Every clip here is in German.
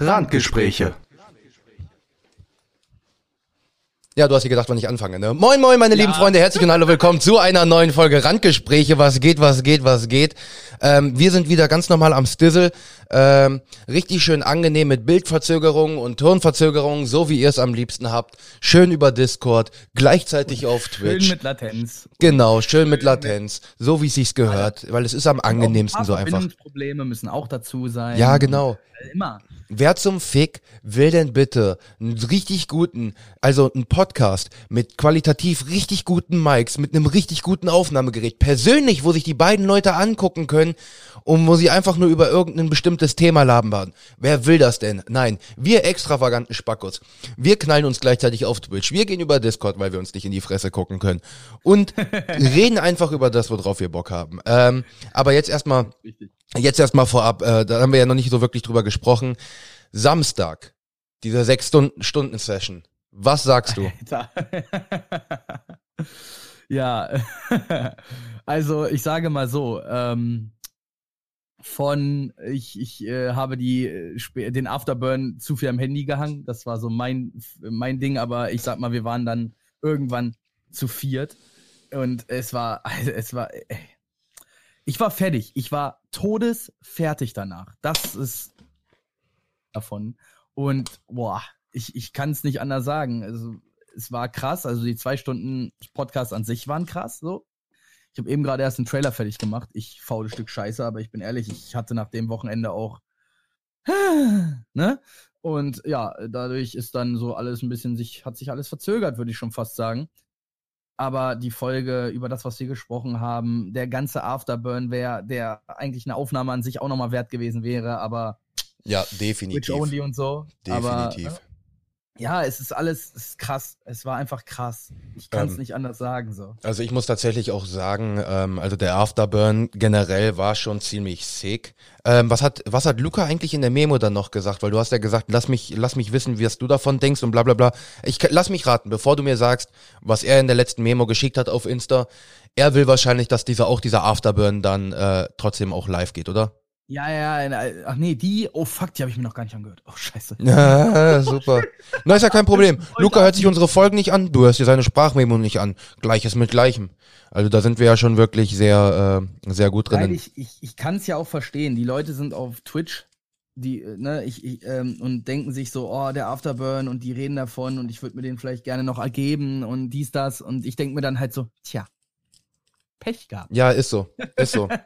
Randgespräche. Ja, du hast dir gedacht, wann ich anfange, ne? Moin, moin, meine lieben Freunde, herzlich und hallo, willkommen zu einer neuen Folge Randgespräche. Was geht, was geht, was geht? Ähm, wir sind wieder ganz normal am Stizzle. Ähm, richtig schön angenehm mit Bildverzögerungen und Tonverzögerungen, so wie ihr es am liebsten habt. Schön über Discord, gleichzeitig auf Twitch. Schön mit Latenz. Genau, schön mit Latenz, so wie es sich gehört, weil es ist am angenehmsten so einfach. Probleme müssen auch dazu sein. Ja, genau. Äh, immer. Wer zum Fick will denn bitte einen richtig guten, also einen Podcast mit qualitativ richtig guten Mics, mit einem richtig guten Aufnahmegerät, persönlich, wo sich die beiden Leute angucken können und wo sie einfach nur über irgendein bestimmtes Thema labern. Wer will das denn? Nein, wir extravaganten Spackos. Wir knallen uns gleichzeitig auf Twitch. Wir gehen über Discord, weil wir uns nicht in die Fresse gucken können. Und reden einfach über das, worauf wir Bock haben. Ähm, aber jetzt erstmal, jetzt erstmal vorab, äh, da haben wir ja noch nicht so wirklich drüber gesprochen. Samstag, diese sechs Stunden, Stunden Session. Was sagst du? Ja, also ich sage mal so, ähm, von ich, ich äh, habe die äh, den Afterburn zu viel am Handy gehangen. Das war so mein mein Ding, aber ich sag mal, wir waren dann irgendwann zu viert und es war also es war ey. ich war fertig. Ich war todesfertig danach. Das ist davon und boah, ich ich kann es nicht anders sagen. Also es war krass. Also die zwei Stunden Podcast an sich waren krass so. Ich habe eben gerade erst einen Trailer fertig gemacht. Ich faule Stück Scheiße, aber ich bin ehrlich, ich hatte nach dem Wochenende auch. ne? Und ja, dadurch ist dann so alles ein bisschen sich, hat sich alles verzögert, würde ich schon fast sagen. Aber die Folge über das, was wir gesprochen haben, der ganze Afterburn wäre, der eigentlich eine Aufnahme an sich auch nochmal wert gewesen wäre, aber. Ja, definitiv. Twitch only und so. Definitiv. Aber, ja, es ist alles es ist krass. Es war einfach krass. Ich kann es Ähm, nicht anders sagen so. Also ich muss tatsächlich auch sagen, ähm, also der Afterburn generell war schon ziemlich sick. Ähm, was hat was hat Luca eigentlich in der Memo dann noch gesagt? Weil du hast ja gesagt, lass mich lass mich wissen, was du davon denkst und bla bla bla. Ich lass mich raten, bevor du mir sagst, was er in der letzten Memo geschickt hat auf Insta. Er will wahrscheinlich, dass dieser auch dieser Afterburn dann äh, trotzdem auch live geht, oder? Ja, ja, ja, ach nee, die, oh fuck, die habe ich mir noch gar nicht angehört. Oh scheiße. Ja, super. Na, ist ja kein Problem. Luca hört sich unsere Folgen nicht an, du hörst dir seine Sprachmemo nicht an. Gleiches mit Gleichem. Also da sind wir ja schon wirklich sehr, äh, sehr gut drinnen. ich, ich, ich kann es ja auch verstehen. Die Leute sind auf Twitch, die, äh, ne, ich, ich, ähm, und denken sich so, oh, der Afterburn und die reden davon und ich würde mir den vielleicht gerne noch ergeben und dies, das. Und ich denke mir dann halt so, tja, Pech gehabt. Ja, ist so. Ist so.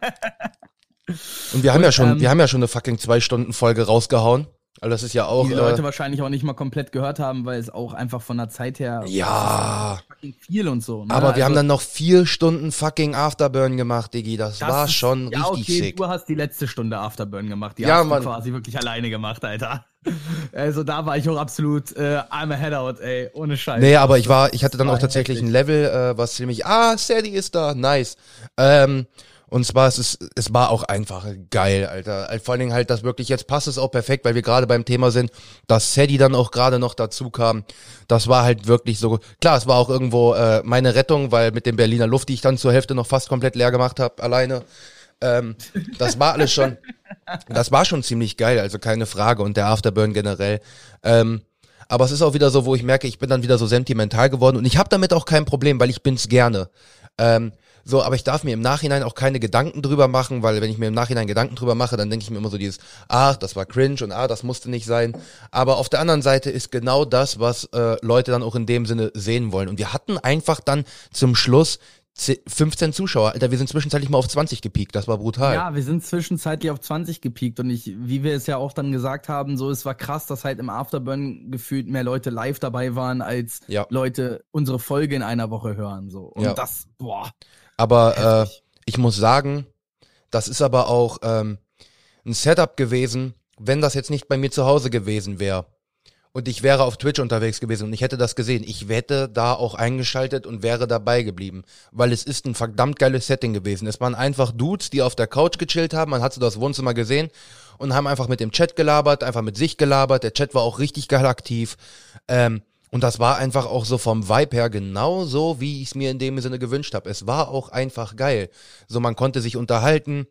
Und wir haben ja schon, ähm, wir haben ja schon eine fucking zwei Stunden Folge rausgehauen. Also das ist ja auch. die Leute Äh, wahrscheinlich auch nicht mal komplett gehört haben, weil es auch einfach von der Zeit her ja. fucking viel und so. Ne? Aber wir haben Also, dann noch vier Stunden fucking Afterburn gemacht, Diggi. Das, das war ist- schon ja, richtig okay, sick. Du hast die letzte Stunde Afterburn gemacht. Die Ja, hast Mann. du quasi wirklich alleine gemacht, Alter. Also da war ich auch absolut äh, I'm a headout, ey, ohne Scheiß. Nee, aber ich war, ich hatte dann war auch tatsächlich heftig. ein Level, äh, was ziemlich, ah, Sadie ist da, nice. Ähm, und zwar, es ist, es war auch einfach geil, Alter. Vor allen Dingen halt, das wirklich, jetzt passt es auch perfekt, weil wir gerade beim Thema sind, dass Sadie dann auch gerade noch dazu kam. Das war halt wirklich so, klar, es war auch irgendwo äh, meine Rettung, weil mit dem Berliner Luft, die ich dann zur Hälfte noch fast komplett leer gemacht habe, alleine, ähm, das war alles schon, das war schon ziemlich geil, also keine Frage. Und der Afterburn generell. Ähm, aber es ist auch wieder so, wo ich merke, ich bin dann wieder so sentimental geworden und ich habe damit auch kein Problem, weil ich bin's gerne. Ähm, so, aber ich darf mir im Nachhinein auch keine Gedanken drüber machen, weil wenn ich mir im Nachhinein Gedanken drüber mache, dann denke ich mir immer so dieses, ach, das war cringe und ah, das musste nicht sein. Aber auf der anderen Seite ist genau das, was äh, Leute dann auch in dem Sinne sehen wollen. Und wir hatten einfach dann zum Schluss 10 15 Zuschauer. Alter, wir sind zwischenzeitlich mal auf 20 gepiekt. Das war brutal. Ja, wir sind zwischenzeitlich auf 20 gepiekt und ich, wie wir es ja auch dann gesagt haben, so es war krass, dass halt im Afterburn gefühlt mehr Leute live dabei waren, als Ja. Leute unsere Folge in einer Woche hören. So. Und Ja. das, boah. Aber äh, ich muss sagen, das ist aber auch ähm, ein Setup gewesen, wenn das jetzt nicht bei mir zu Hause gewesen wäre und ich wäre auf Twitch unterwegs gewesen und ich hätte das gesehen, ich hätte da auch eingeschaltet und wäre dabei geblieben, weil es ist ein verdammt geiles Setting gewesen. Es waren einfach Dudes, die auf der Couch gechillt haben, man hat so das Wohnzimmer gesehen und haben einfach mit dem Chat gelabert, einfach mit sich gelabert. Der Chat war auch richtig geil aktiv. Ähm, und das war einfach auch so vom Vibe her genau so, wie ich es mir in dem Sinne gewünscht habe. Es war auch einfach geil. So, man konnte sich unterhalten.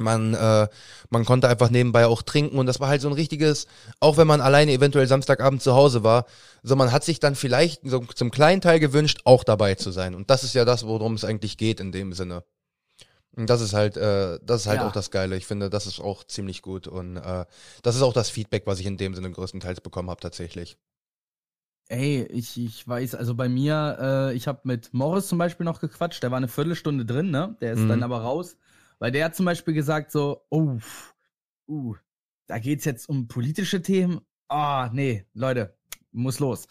Man, äh, man konnte einfach nebenbei auch trinken und das war halt so ein richtiges, auch wenn man alleine eventuell Samstagabend zu Hause war, so man hat sich dann vielleicht so zum kleinen Teil gewünscht, auch dabei zu sein. Und das ist ja das, worum es eigentlich geht in dem Sinne. Und das ist halt, äh, das ist halt Ja. auch das Geile. Ich finde, das ist auch ziemlich gut und äh, das ist auch das Feedback, was ich in dem Sinne größtenteils bekommen habe tatsächlich. Ey, ich, ich weiß, also bei mir, äh, ich habe mit Morris zum Beispiel noch gequatscht, der war eine Viertelstunde drin, ne? Der ist Mhm. dann aber raus, weil der hat zum Beispiel gesagt so, oh, uh, da geht's jetzt um politische Themen. Ah, nee, Leute, muss los.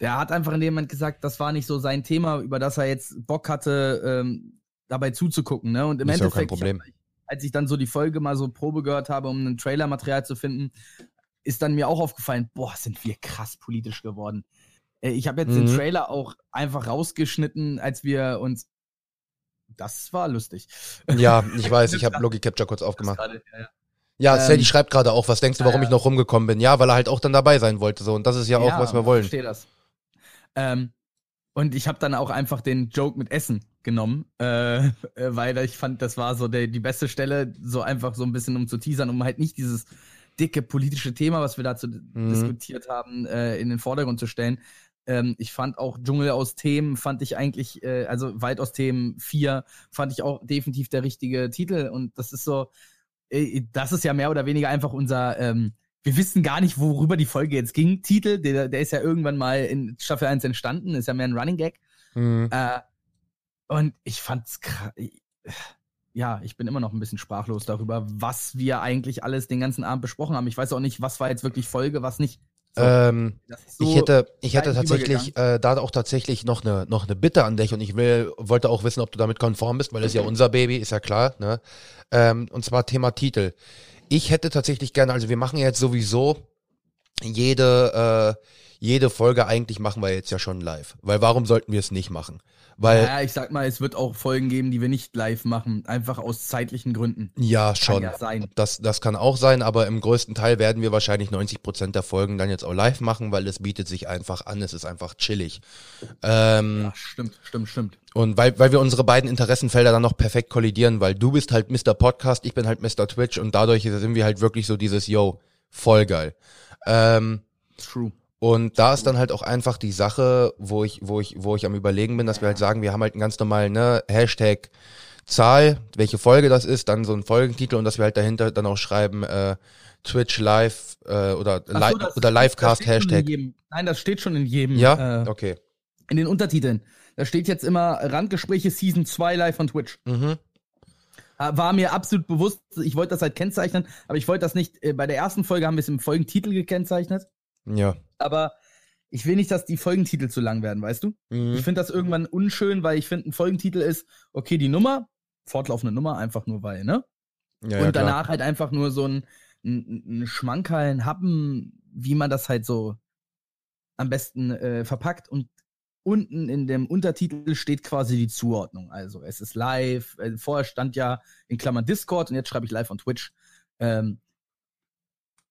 Der hat einfach in dem Moment gesagt, das war nicht so sein Thema, über das er jetzt Bock hatte, ähm, dabei zuzugucken, ne? Und im Ist ja Endeffekt, ich Problem. hab, als ich dann so die Folge mal so Probe gehört habe, um ein Trailermaterial zu finden, ist dann mir auch aufgefallen, boah, sind wir krass politisch geworden. Äh, Ich habe jetzt den Mhm. Trailer auch einfach rausgeschnitten, als wir uns. Das war lustig. Ja, ich weiß, ich habe Logi Capture kurz aufgemacht. gerade, ja, ja. Ja, Ähm, Sadie schreibt gerade auch, was denkst du, warum ja. ich noch rumgekommen bin? Ja, weil er halt auch dann dabei sein wollte so und das ist ja auch, was wir wollen. Ich verstehe das. Ähm, und ich habe dann auch einfach den Joke mit Essen genommen, äh, äh, weil ich fand, das war so der, die beste Stelle, so einfach so ein bisschen um zu teasern, um halt nicht dieses dicke politische Thema, was wir dazu Mhm. diskutiert haben, äh, in den Vordergrund zu stellen. Ähm, ich fand auch Dschungel aus Themen, fand ich eigentlich, äh, also Wald aus Themen 4, fand ich auch definitiv der richtige Titel. Und das ist so, äh, das ist ja mehr oder weniger einfach unser, ähm, wir wissen gar nicht, worüber die Folge jetzt ging. Titel, der, der ist ja irgendwann mal in Staffel 1 entstanden, ist ja mehr ein Running Gag. Mhm. Äh, und ich fand's krass. Ja, ich bin immer noch ein bisschen sprachlos darüber, was wir eigentlich alles den ganzen Abend besprochen haben. Ich weiß auch nicht, was war jetzt wirklich Folge, was nicht. So, Ähm, das ist so ich hätte, ich hätte tatsächlich äh, da auch tatsächlich noch eine noch eine Bitte an dich und ich will wollte auch wissen, ob du damit konform bist, weil es ja unser Baby ist ja klar. Ne? Ähm, und zwar Thema Titel. Ich hätte tatsächlich gerne, also wir machen jetzt sowieso jede äh, jede Folge eigentlich machen wir jetzt ja schon live, weil warum sollten wir es nicht machen? Weil ja, ich sag mal, es wird auch Folgen geben, die wir nicht live machen, einfach aus zeitlichen Gründen. ja Kann schon. ja sein. Das, das kann auch sein, aber im größten Teil werden wir wahrscheinlich 90 Prozent der Folgen dann jetzt auch live machen, weil es bietet sich einfach an, es ist einfach chillig. Ähm, Ja, stimmt, stimmt, stimmt. Und weil, weil wir unsere beiden Interessenfelder dann noch perfekt kollidieren, weil du bist halt Mr. Podcast, ich bin halt Mr. Twitch und dadurch sind wir halt wirklich so dieses Yo, voll geil. Ähm, True. Und da ist dann halt auch einfach die Sache, wo ich, wo ich, wo ich am überlegen bin, dass wir halt sagen, wir haben halt einen ganz normalen, ne, Hashtag Zahl, welche Folge das ist, dann so ein Folgentitel und dass wir halt dahinter dann auch schreiben, äh, Twitch Live äh, oder, so, li das- oder Livecast Hashtag. Nein, das steht schon in jedem. Ja? Äh, Okay. in den Untertiteln. Da steht jetzt immer Randgespräche Season 2 live von Twitch. Mhm. Äh, War mir absolut bewusst, ich wollte das halt kennzeichnen, aber ich wollte das nicht, äh, bei der ersten Folge haben wir es im Folgentitel gekennzeichnet, Ja. aber ich will nicht, dass die Folgentitel zu lang werden, weißt du? Mhm. Ich finde das irgendwann unschön, weil ich finde, ein Folgentitel ist, okay, die Nummer, fortlaufende Nummer, einfach nur weil, ne? Ja, ja, Und klar. danach halt einfach nur so ein, ein, ein Schmankerl, ein Happen, wie man das halt so am besten äh, verpackt. Und unten in dem Untertitel steht quasi die Zuordnung. Also es ist live. Äh, vorher stand ja in Klammern Discord und jetzt schreibe ich live on Twitch. Ähm,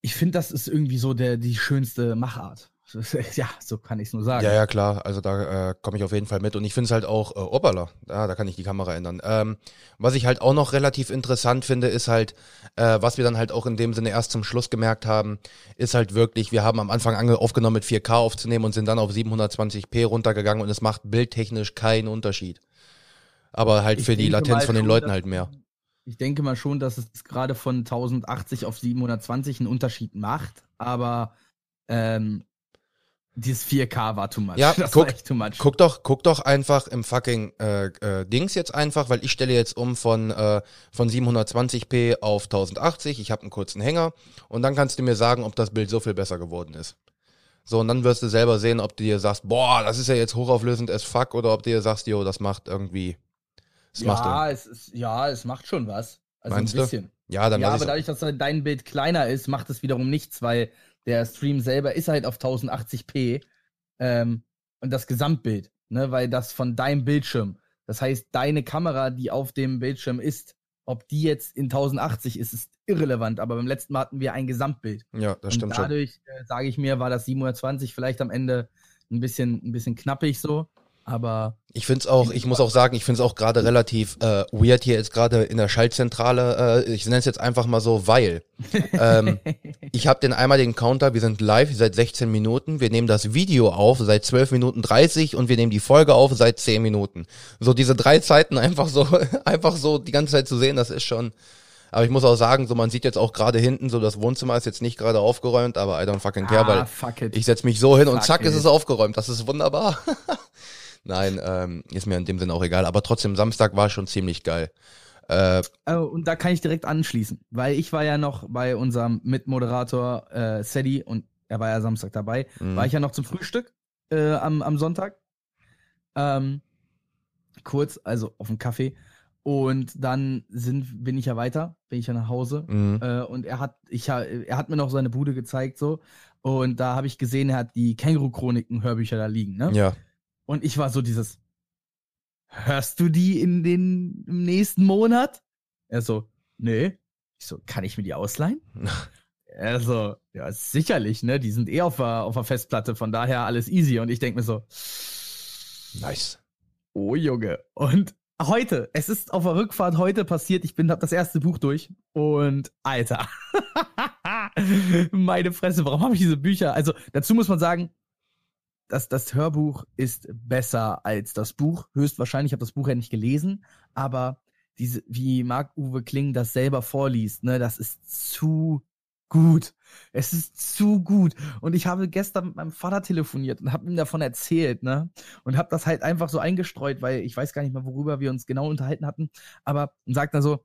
ich finde, das ist irgendwie so der, die schönste Machart. Ja, so kann ich es nur sagen. Ja, ja, klar. Also da äh, komme ich auf jeden Fall mit. Und ich finde es halt auch, äh, opala, ja, da kann ich die Kamera ändern. Ähm, was ich halt auch noch relativ interessant finde, ist halt, äh, was wir dann halt auch in dem Sinne erst zum Schluss gemerkt haben, ist halt wirklich, wir haben am Anfang aufgenommen mit 4K aufzunehmen und sind dann auf 720p runtergegangen und es macht bildtechnisch keinen Unterschied. Aber halt Ich für die Latenz von den Leuten halt mehr. Ich denke mal schon, dass es gerade von 1080 auf 720 einen Unterschied macht, aber ähm, dieses 4K war too much. Ja, das guck- war echt too much. Guck doch, guck doch einfach im fucking äh, äh, Dings jetzt einfach, weil ich stelle jetzt um von äh, von 720p auf 1080. Ich habe einen kurzen Hänger und dann kannst du mir sagen, ob das Bild so viel besser geworden ist. So und dann wirst du selber sehen, ob du dir sagst, boah, das ist ja jetzt hochauflösend as fuck oder ob du dir sagst, jo, das macht irgendwie, macht ja, es ist, ja, es macht schon was. Also Meinst ein du? bisschen. ja, dann ja, aber dadurch, dass dein Bild kleiner ist, macht es wiederum nichts, weil der Stream selber ist halt auf 1080p ähm, und das Gesamtbild, ne, weil das von deinem Bildschirm, das heißt, deine Kamera, die auf dem Bildschirm ist, ob die jetzt in 1080 ist, ist irrelevant, aber beim letzten Mal hatten wir ein Gesamtbild. ja, das stimmt und schon. dadurch, äh, sage ich mir, war das 720 vielleicht am Ende ein bisschen, ein bisschen knappig so. Aber Ich find's auch, ich muss auch sagen, ich find's auch gerade relativ äh, weird hier jetzt gerade in der Schaltzentrale. Äh, ich nenne es jetzt einfach mal so, weil ähm, ich habe den einmaligen Counter, wir sind live seit 16 Minuten, wir nehmen das Video auf seit 12 Minuten 30 und wir nehmen die Folge auf seit 10 Minuten. So diese drei Zeiten einfach so, einfach so die ganze Zeit zu sehen, das ist schon. Aber ich muss auch sagen, so man sieht jetzt auch gerade hinten, so das Wohnzimmer ist jetzt nicht gerade aufgeräumt, aber I don't fucking care, weil ah, fuck it. ich setz mich so hin und Fuck zack ist it. es aufgeräumt. Das ist wunderbar. Nein, ähm, ist mir in dem Sinne auch egal. Aber trotzdem, Samstag war schon ziemlich geil. Äh, Oh, und da kann ich direkt anschließen, weil ich war ja noch bei unserem Mitmoderator äh, Sadie und er war ja Samstag dabei, Mhm. war ich ja noch zum Frühstück äh, am, am Sonntag. Ähm, kurz, also auf dem Kaffee. Und dann sind, bin ich ja weiter, bin ich ja nach Hause. mh, Äh, und er hat, ich, er hat mir noch seine Bude gezeigt, so. Und da habe ich gesehen, er hat die Känguru-Chroniken-Hörbücher da liegen, ne? ja. Und ich war so dieses, hörst du die in den im nächsten Monat? Er so, nee. Ich so, kann ich mir die ausleihen? er so, ja, sicherlich, ne? Die sind eh auf der, auf der Festplatte, von daher alles easy. Und ich denk mir so, Nice. oh Junge. Und heute, es ist auf der Rückfahrt heute passiert, ich bin, hab das erste Buch durch und Alter. Meine Fresse, warum habe ich diese Bücher? Also, dazu muss man sagen, das, das Hörbuch ist besser als das Buch. Höchstwahrscheinlich, ich habe das Buch ja nicht gelesen, aber diese, wie Marc-Uwe Kling das selber vorliest, ne, das ist zu gut. Es ist zu gut. Und ich habe gestern mit meinem Vater telefoniert und habe ihm davon erzählt, ne? Und habe das halt einfach so eingestreut, weil ich weiß gar nicht mehr, worüber wir uns genau unterhalten hatten. Aber und sagt dann so,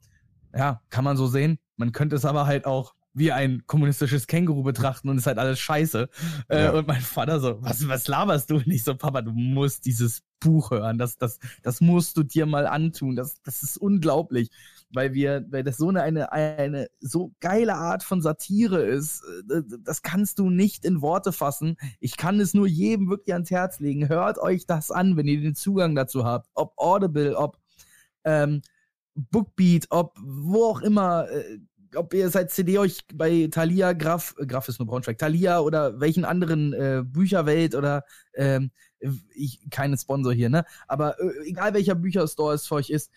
ja, kann man so sehen. Man könnte es aber halt auch wie ein kommunistisches Känguru betrachten und ist halt alles scheiße. Äh, Ja. und mein Vater so, was, was laberst du? Und ich so, Papa, du musst dieses Buch hören. Das, das, das musst du dir mal antun. Das, das ist unglaublich. Weil wir, weil das so eine, eine, eine so geile Art von Satire ist. Äh, Das kannst du nicht in Worte fassen. Ich kann es nur jedem wirklich ans Herz legen. Hört euch das an, wenn ihr den Zugang dazu habt. Ob Audible, ob ähm, Bookbeat, ob wo auch immer, äh, ob ihr seit CD euch bei Thalia, Graf, äh, Graf ist nur Braunschweig, Thalia oder welchen anderen äh, Bücherwelt oder ähm, ich, keine Sponsor hier, ne? Aber äh, egal welcher Bücherstore es für euch ist,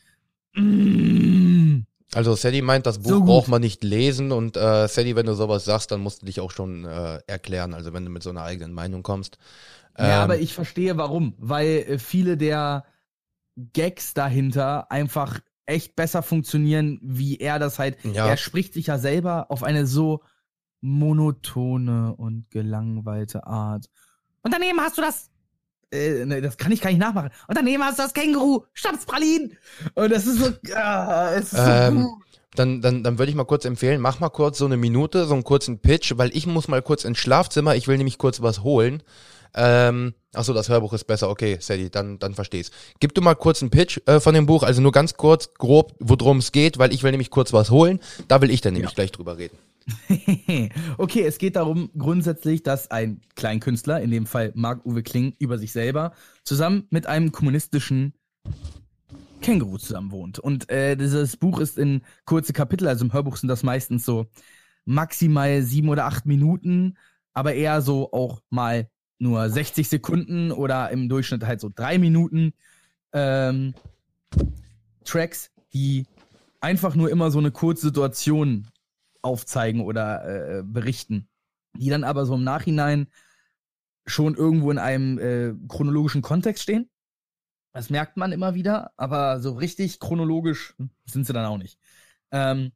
mm, Also Sadie meint, das Buch So braucht man nicht lesen und äh, Sadie, wenn du sowas sagst, dann musst du dich auch schon äh, erklären, also wenn du mit so einer eigenen Meinung kommst. Ja, Ähm, aber ich verstehe warum, weil äh, viele der Gags dahinter einfach echt besser funktionieren, wie er das halt. Ja. Er spricht sich ja selber auf eine so monotone und gelangweilte Art. Und daneben hast du das. Äh, ne, das kann ich gar nicht nachmachen. Und daneben hast du das Känguru, Stadtspralin. Und das ist so. Ah, es ist Ähm, so gut. Dann, dann, dann würde ich mal kurz empfehlen, mach mal kurz so eine Minute, so einen kurzen Pitch, weil ich muss mal kurz ins Schlafzimmer, ich will nämlich kurz was holen. Ähm, achso, das Hörbuch ist besser, okay, Sadie, dann, dann versteh's. Gib du mal kurz einen Pitch äh, von dem Buch, also nur ganz kurz, grob, worum es geht, weil ich will nämlich kurz was holen. Da will ich dann nämlich gleich drüber reden. okay, es geht darum grundsätzlich, dass ein Kleinkünstler, in dem Fall Marc-Uwe Kling, über sich selber zusammen mit einem kommunistischen Känguru zusammen wohnt. Und äh, dieses Buch ist in kurze Kapitel, also im Hörbuch sind das meistens so maximal sieben oder acht Minuten, aber eher so auch mal nur 60 Sekunden oder im Durchschnitt halt so drei Minuten ähm, Tracks, die einfach nur immer so eine kurze Situation aufzeigen oder äh, berichten, die dann aber so im Nachhinein schon irgendwo in einem äh, chronologischen Kontext stehen. Das merkt man immer wieder, aber so richtig chronologisch sind sie dann auch nicht. Ähm,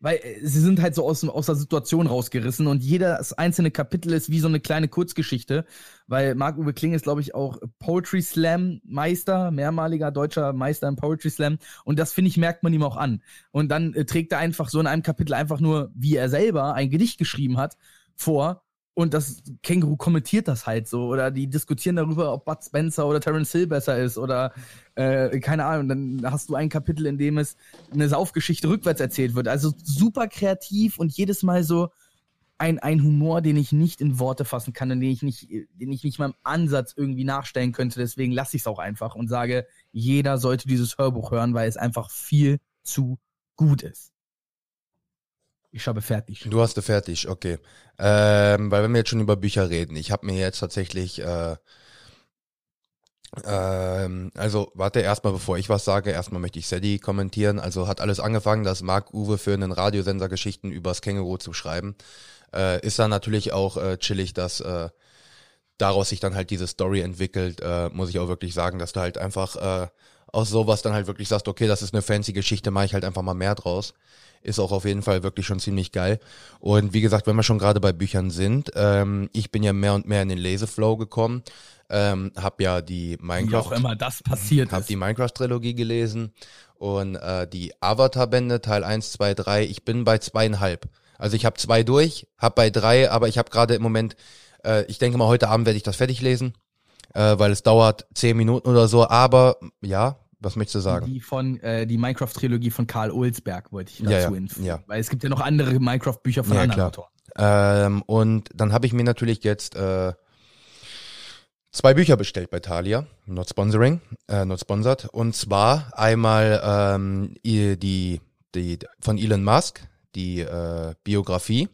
weil äh, sie sind halt so aus, aus der Situation rausgerissen und jedes einzelne Kapitel ist wie so eine kleine Kurzgeschichte, weil Marc-Uwe Kling ist, glaube ich, auch Poetry Slam Meister, mehrmaliger deutscher Meister im Poetry Slam und das, finde ich, merkt man ihm auch an. Und dann äh, trägt er einfach so in einem Kapitel einfach nur, wie er selber ein Gedicht geschrieben hat, vor und das Känguru kommentiert das halt so oder die diskutieren darüber, ob Bud Spencer oder Terence Hill besser ist oder äh, keine Ahnung. Dann hast du ein Kapitel, in dem es eine Saufgeschichte rückwärts erzählt wird. Also super kreativ und jedes Mal so ein, ein Humor, den ich nicht in Worte fassen kann und den ich nicht, den ich nicht mal im Ansatz irgendwie nachstellen könnte. Deswegen lasse ich es auch einfach und sage, jeder sollte dieses Hörbuch hören, weil es einfach viel zu gut ist. Ich habe fertig. Du hast fertig, okay. Ähm, weil wenn wir jetzt schon über Bücher reden, ich habe mir jetzt tatsächlich äh, Ähm, also, warte, erstmal, bevor ich was sage, erstmal möchte ich Sadie kommentieren. Also hat alles angefangen, dass Marc Uwe für einen Radiosender Geschichten übers Känguru zu schreiben. Äh, ist dann natürlich auch äh, chillig, dass äh, daraus sich dann halt diese Story entwickelt, äh, muss ich auch wirklich sagen, dass du halt einfach äh, aus sowas dann halt wirklich sagst, okay, das ist eine fancy Geschichte, mache ich halt einfach mal mehr draus. Ist auch auf jeden Fall wirklich schon ziemlich geil. Und wie gesagt, wenn wir schon gerade bei Büchern sind, ähm, ich bin ja mehr und mehr in den Leseflow gekommen. Ähm, hab ja die Minecraft. Wie auch immer das passiert hab ist. die Minecraft-Trilogie gelesen und äh, die Avatar-Bände, Teil 1, 2, 3. Ich bin bei zweieinhalb. Also ich habe zwei durch, hab bei drei, aber ich habe gerade im Moment, äh, ich denke mal, heute Abend werde ich das fertig lesen, äh, weil es dauert zehn Minuten oder so. Aber ja, was möchtest du sagen? Die von äh, die Minecraft-Trilogie von Karl Olsberg wollte ich dazu Ja, ja, ja. Weil es gibt ja noch andere Minecraft-Bücher von Ja, anderen klar. Autoren. Ähm, und dann habe ich mir natürlich jetzt äh, zwei Bücher bestellt bei Thalia, not sponsoring, äh, not sponsored. Und zwar einmal ähm, die, die von Elon Musk, die äh, Biografie,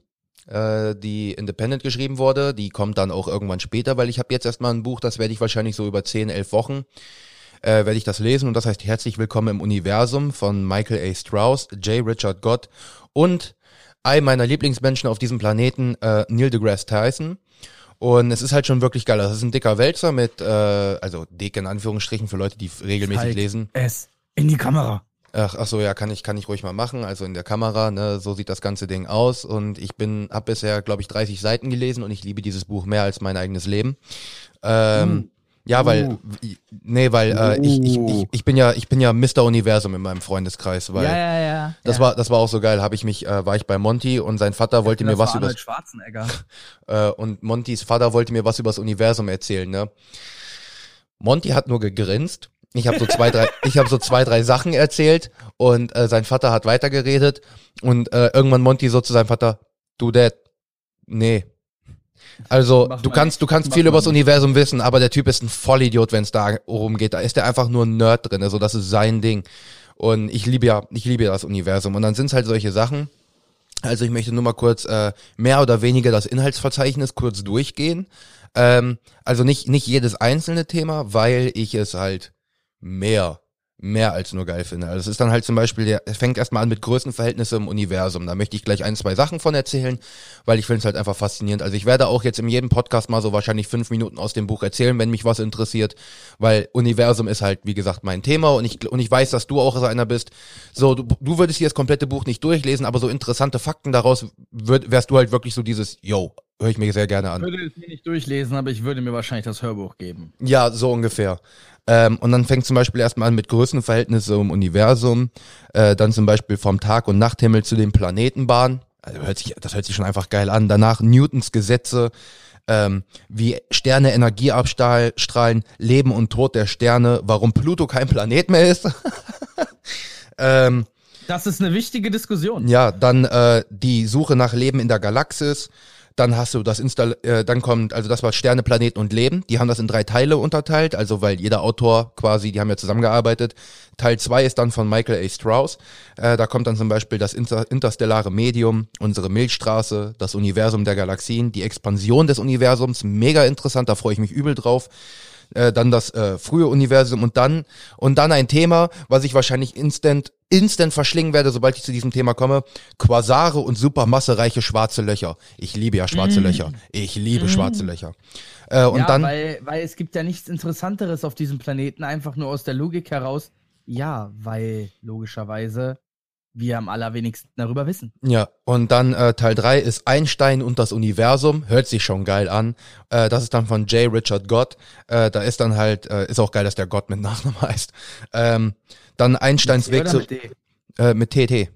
äh, die Independent geschrieben wurde. Die kommt dann auch irgendwann später, weil ich habe jetzt erstmal ein Buch, das werde ich wahrscheinlich so über 10, 11 Wochen äh, werde ich das lesen und das heißt Herzlich Willkommen im Universum von Michael A. Strauss, J. Richard Gott und einem meiner Lieblingsmenschen auf diesem Planeten, äh, Neil deGrasse Tyson. Und es ist halt schon wirklich geil. Das ist ein dicker Wälzer mit, äh, also dick in Anführungsstrichen für Leute, die regelmäßig Halt lesen. Es in die Kamera. Ach, ach so, ja, kann ich, kann ich ruhig mal machen. Also in der Kamera, ne, so sieht das ganze Ding aus. Und ich bin, habe bisher, glaube ich, 30 Seiten gelesen und ich liebe dieses Buch mehr als mein eigenes Leben. Ähm, ja, weil, Uh. nee, weil äh, ich, ich, Uh. ich, ich bin ja, ich bin ja Mr. Universum in meinem Freundeskreis, weil ja, ja, ja. das ja. war, das war auch so geil. Habe ich mich, äh, war ich bei Monty und sein Vater wollte mir das was über Schwarzenegger. äh, und Montys Vater wollte mir was übers Universum erzählen, ne? Monty hat nur gegrinst. Ich habe so zwei, drei, ich habe so zwei, drei Sachen erzählt und äh, sein Vater hat weitergeredet und äh, irgendwann Monty so zu seinem Vater, du Dad, nee. Also Mach du kannst, du kannst Mach viel übers nicht. Universum wissen, aber der Typ ist ein Vollidiot, wenn es da rumgeht. Da ist der einfach nur ein Nerd drin, also das ist sein Ding. Und ich liebe ja, ich liebe das Universum. Und dann sind es halt solche Sachen. Also ich möchte nur mal kurz äh, mehr oder weniger das Inhaltsverzeichnis kurz durchgehen. Ähm, also nicht, nicht jedes einzelne Thema, weil ich es halt mehr, mehr als nur geil finde. Also es ist dann halt zum Beispiel, der, es fängt erstmal an mit Größenverhältnisse im Universum. Da möchte ich gleich ein, zwei Sachen von erzählen, weil ich finde es halt einfach faszinierend. Also ich werde auch jetzt in jedem Podcast mal so wahrscheinlich fünf Minuten aus dem Buch erzählen, wenn mich was interessiert, weil Universum ist halt, wie gesagt, mein Thema und ich, und ich weiß, dass du auch so einer bist. So, du, du würdest hier das komplette Buch nicht durchlesen, aber so interessante Fakten daraus würd, wärst du halt wirklich so dieses, yo, höre ich mir sehr gerne an. Ich würde es mir nicht durchlesen, aber ich würde mir wahrscheinlich das Hörbuch geben. Ja, so ungefähr. Ähm, und dann fängt zum Beispiel erstmal an mit Größenverhältnisse im Universum, äh, dann zum Beispiel vom Tag- und Nachthimmel zu den Planetenbahnen. Also hört sich, das hört sich schon einfach geil an. Danach Newtons Gesetze, ähm, wie Sterne Energie abstrahlen, Leben und Tod der Sterne, warum Pluto kein Planet mehr ist. ähm, Das ist eine wichtige Diskussion. ja, dann äh, die Suche nach Leben in der Galaxis. Dann hast du das Install, äh, dann kommt, also das war Sterne, Planeten und Leben. Die haben das in drei Teile unterteilt, also weil jeder Autor quasi, die haben ja zusammengearbeitet. Teil zwei ist dann von Michael A. Strauss. Äh, da kommt dann zum Beispiel das Inter interstellare Medium, unsere Milchstraße, das Universum der Galaxien, die Expansion des Universums. Mega interessant, da freue ich mich übel drauf äh, dann das äh, frühe Universum und dann und dann ein Thema, was ich wahrscheinlich instant instant verschlingen werde, sobald ich zu diesem Thema komme. Quasare und supermassereiche schwarze Löcher. Ich liebe ja schwarze Löcher. Ich liebe schwarze Löcher. Äh, und ja, dann weil, weil es gibt ja nichts Interessanteres auf diesem Planeten, einfach nur aus der Logik heraus. Ja, weil logischerweise wir am allerwenigsten darüber wissen. Ja, und dann äh, Teil 3 ist Einstein und das Universum. Hört sich schon geil an. Äh, das ist dann von J. Richard Gott. Äh, da ist dann halt, äh, ist auch geil, dass der Gott mit Nachnamen heißt. Ähm, dann Einsteins Weg zu, mit D? äh, mit TT.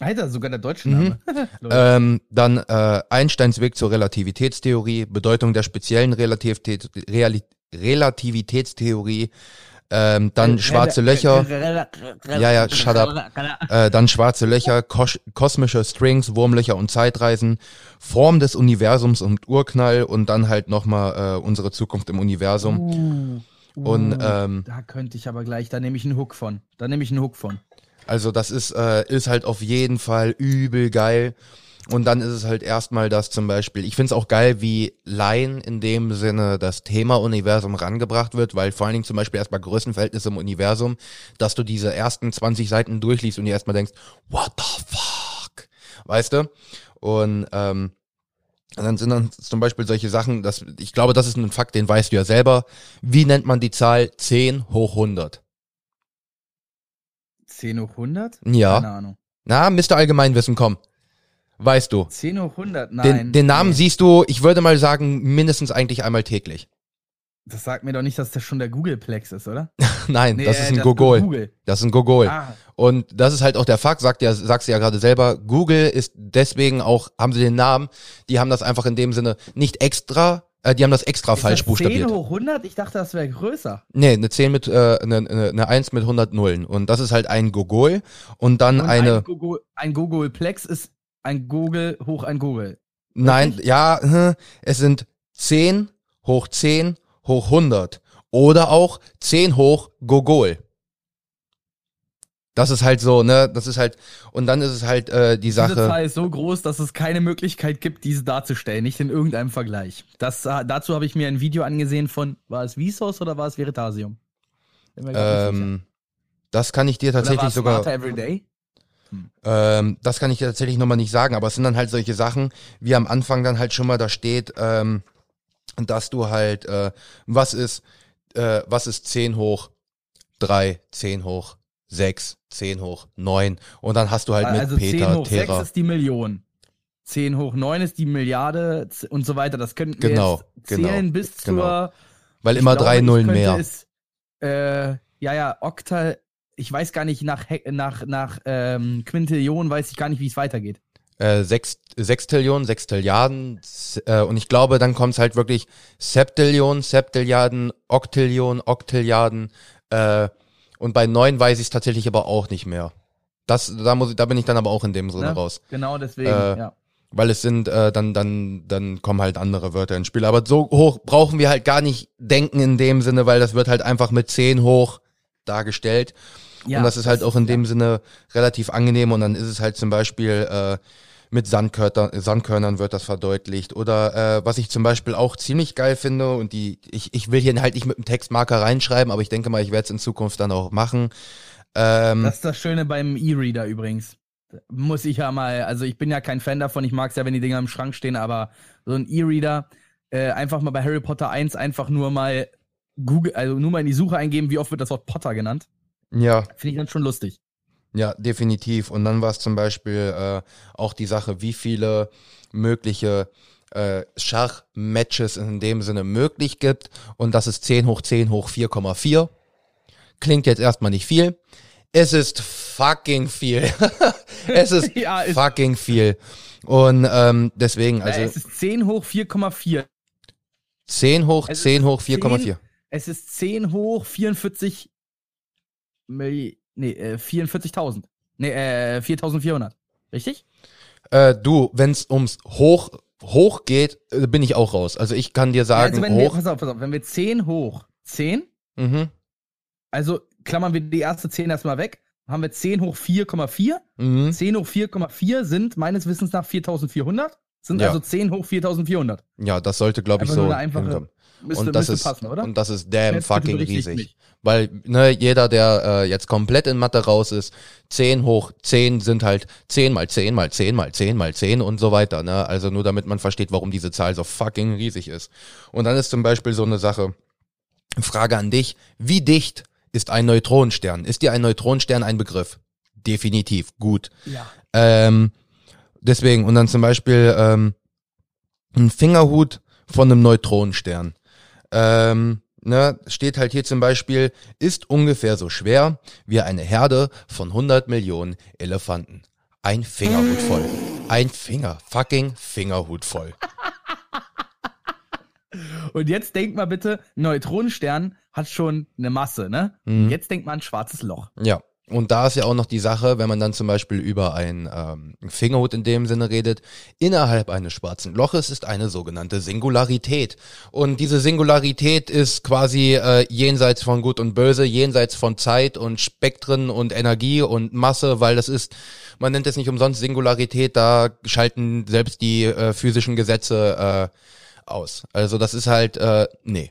Alter, sogar der deutsche Mhm. Name. Lol. Ähm, dann äh, Einsteins Weg zur Relativitätstheorie, Bedeutung der speziellen Relativität, Reali Relativitätstheorie, ähm, dann schwarze Löcher, Ja, ja, shut up. äh, dann schwarze Löcher, kos kosmische Strings, Wurmlöcher und Zeitreisen, Form des Universums und Urknall und dann halt nochmal äh, unsere Zukunft im Universum. Uh, Und uh, ähm, da könnte ich aber gleich, da nehme ich einen Hook von. Da nehme ich einen Hook von. Also das ist, äh, ist halt auf jeden Fall übel geil. Und dann ist es halt erstmal das zum Beispiel, ich finde es auch geil, wie Laien in dem Sinne das Thema Universum rangebracht wird, weil vor allen Dingen zum Beispiel erstmal Größenverhältnisse im Universum, dass du diese ersten 20 Seiten durchliest und dir erstmal denkst, what the fuck? Weißt du? Und ähm, dann sind dann zum Beispiel solche Sachen, dass, ich glaube, das ist ein Fakt, den weißt du ja selber. Wie nennt man die Zahl 10 hoch 100? 10 hoch 100? Ja. Keine Ahnung. Na, Mr. Allgemeinwissen, komm. Weißt du. 10 hoch 100? Nein. Den, den Namen nee. siehst du, ich würde mal sagen, mindestens eigentlich einmal täglich. Das sagt mir doch nicht, dass das schon der Googleplex ist, oder? Nein, Nee, das äh, ist ein das Gogol. Google. Das ist ein Gogol. Ah, Und das ist halt auch der Fakt, sagt ja, sagst du ja gerade selber, Google ist deswegen auch, haben sie den Namen, die haben das einfach in dem Sinne nicht extra, äh, die haben das extra ist falsch das buchstabiert. 10 hoch 100? Ich dachte, das wäre größer. Nee, eine 10 mit, äh, eine, eine, eine 1 mit 100 Nullen. Und das ist halt ein Gogol und dann Und eine, ein, Google, ein Googleplex ist ein Google hoch ein Google. nein, ja, hm, es sind 10 hoch 10 hoch 100 oder auch 10 hoch Gogol. Das ist halt so, ne, das ist halt, und dann ist es halt äh, die Diese Sache. Zahl ist so groß, dass es keine Möglichkeit gibt, diese darzustellen, nicht in irgendeinem Vergleich. Das, äh, dazu habe ich mir ein Video angesehen von, war es Vsauce oder war es Veritasium? Ähm, das kann ich dir tatsächlich sogar, Smarter Everyday? Ähm, das kann ich tatsächlich nochmal nicht sagen, aber es sind dann halt solche Sachen, wie am Anfang dann halt schon mal da steht, ähm, dass du halt, äh, was ist, äh, was ist 10 hoch 3, 10 hoch 6, 10 hoch 9 und dann hast du halt mit also 10 Peter, hoch Terra. 6 ist die Million. 10 hoch 9 ist die Milliarde und so weiter. Das könnten wir Genau, jetzt zählen genau, bis zur genau. Weil ich immer drei Nullen mehr. Es, äh, ja, ja, Oktal, ich weiß gar nicht, nach, nach, nach ähm, Quintillion weiß ich gar nicht, wie es weitergeht. äh, sechs, Sextillion, Sextilliarden äh, und ich glaube, dann kommt's halt wirklich Septillion, Septilliarden, Oktillion, Oktilliarden äh, und bei neun weiß ich es tatsächlich aber auch nicht mehr. Das, da muss ich, da bin ich dann aber auch in dem Sinne Ne? raus, Genau deswegen, Äh, ja. weil es sind äh, dann dann dann kommen halt andere Wörter ins Spiel. Aber so hoch brauchen wir halt gar nicht denken in dem Sinne, weil das wird halt einfach mit zehn hoch dargestellt. ja. und das ist halt auch in ja. dem Sinne relativ angenehm und dann ist es halt zum Beispiel äh, mit Sandkörner, Sandkörnern wird das verdeutlicht. Oder äh, was ich zum Beispiel auch ziemlich geil finde und die, ich, ich will hier halt nicht mit einem Textmarker reinschreiben, aber ich denke mal, ich werde es in Zukunft dann auch machen. Ähm, Das ist das Schöne beim E-Reader übrigens. Muss ich ja mal, also ich bin ja kein Fan davon, ich mag es ja, wenn die Dinger im Schrank stehen, aber so ein E-Reader, äh, einfach mal bei Harry Potter 1 einfach nur mal Google, also nur mal in die Suche eingeben, wie oft wird das Wort Potter genannt. ja, Finde ich dann schon lustig. ja, definitiv. Und dann war es zum Beispiel äh, auch die Sache, wie viele mögliche äh, Schachmatches in dem Sinne möglich gibt und das ist 10 hoch 10 hoch 4,4. Klingt jetzt erstmal nicht viel. Es ist fucking viel. es ist Ja, fucking viel. Und ähm, deswegen, Also, also es ist 10 hoch 4,4. 10 hoch ist 10 hoch 10 4,4. Es ist 10 hoch 44 Milli nee, äh, 44.000. Nee, äh, 4.400. Richtig? Äh, du, wenn es ums Hoch hoch geht, äh, bin ich auch raus. Also ich kann dir Ja, sagen, also wenn wir, hoch. pass auf, pass auf, wenn wir 10 hoch 10, Mhm, also klammern wir die erste 10 erstmal weg, haben wir 10 hoch 4,4. mhm. 10 hoch 4,4 sind meines Wissens nach 4.400. Sind Ja. also 10 hoch 4.400. Ja, das sollte, glaube ich, so einfache- hinkommen. Müsste, und das ist passen, oder? und das ist damn Jetzt fucking riesig. mich. Weil ne, jeder, der äh, jetzt komplett in Mathe raus ist, 10 hoch 10 sind halt 10 mal 10 mal 10 mal 10 mal 10 und so weiter. Ne? Also nur damit man versteht, warum diese Zahl so fucking riesig ist. Und dann ist zum Beispiel so eine Sache, Frage an dich, wie dicht ist ein Neutronenstern? Ist dir ein Neutronenstern ein Begriff? Definitiv, gut. Ja. Ähm, deswegen, und dann zum Beispiel ähm, ein Fingerhut von einem Neutronenstern. Ähm, ne, steht halt hier zum Beispiel, ist ungefähr so schwer wie eine Herde von 100 Millionen Elefanten. Ein Fingerhut voll. Ein Finger, fucking Fingerhut voll. Und jetzt denkt mal bitte, Neutronenstern hat schon eine Masse, ne? Mhm. Jetzt denkt mal ein schwarzes Loch. Ja, Und da ist ja auch noch die Sache, wenn man dann zum Beispiel über ein ähm, Fingerhut in dem Sinne redet, innerhalb eines schwarzen Loches ist eine sogenannte Singularität. Und diese Singularität ist quasi äh, jenseits von Gut und Böse, jenseits von Zeit und Spektren und Energie und Masse, weil das ist, man nennt es nicht umsonst Singularität, da schalten selbst die äh, physischen Gesetze äh, aus. Also das ist halt, äh, nee.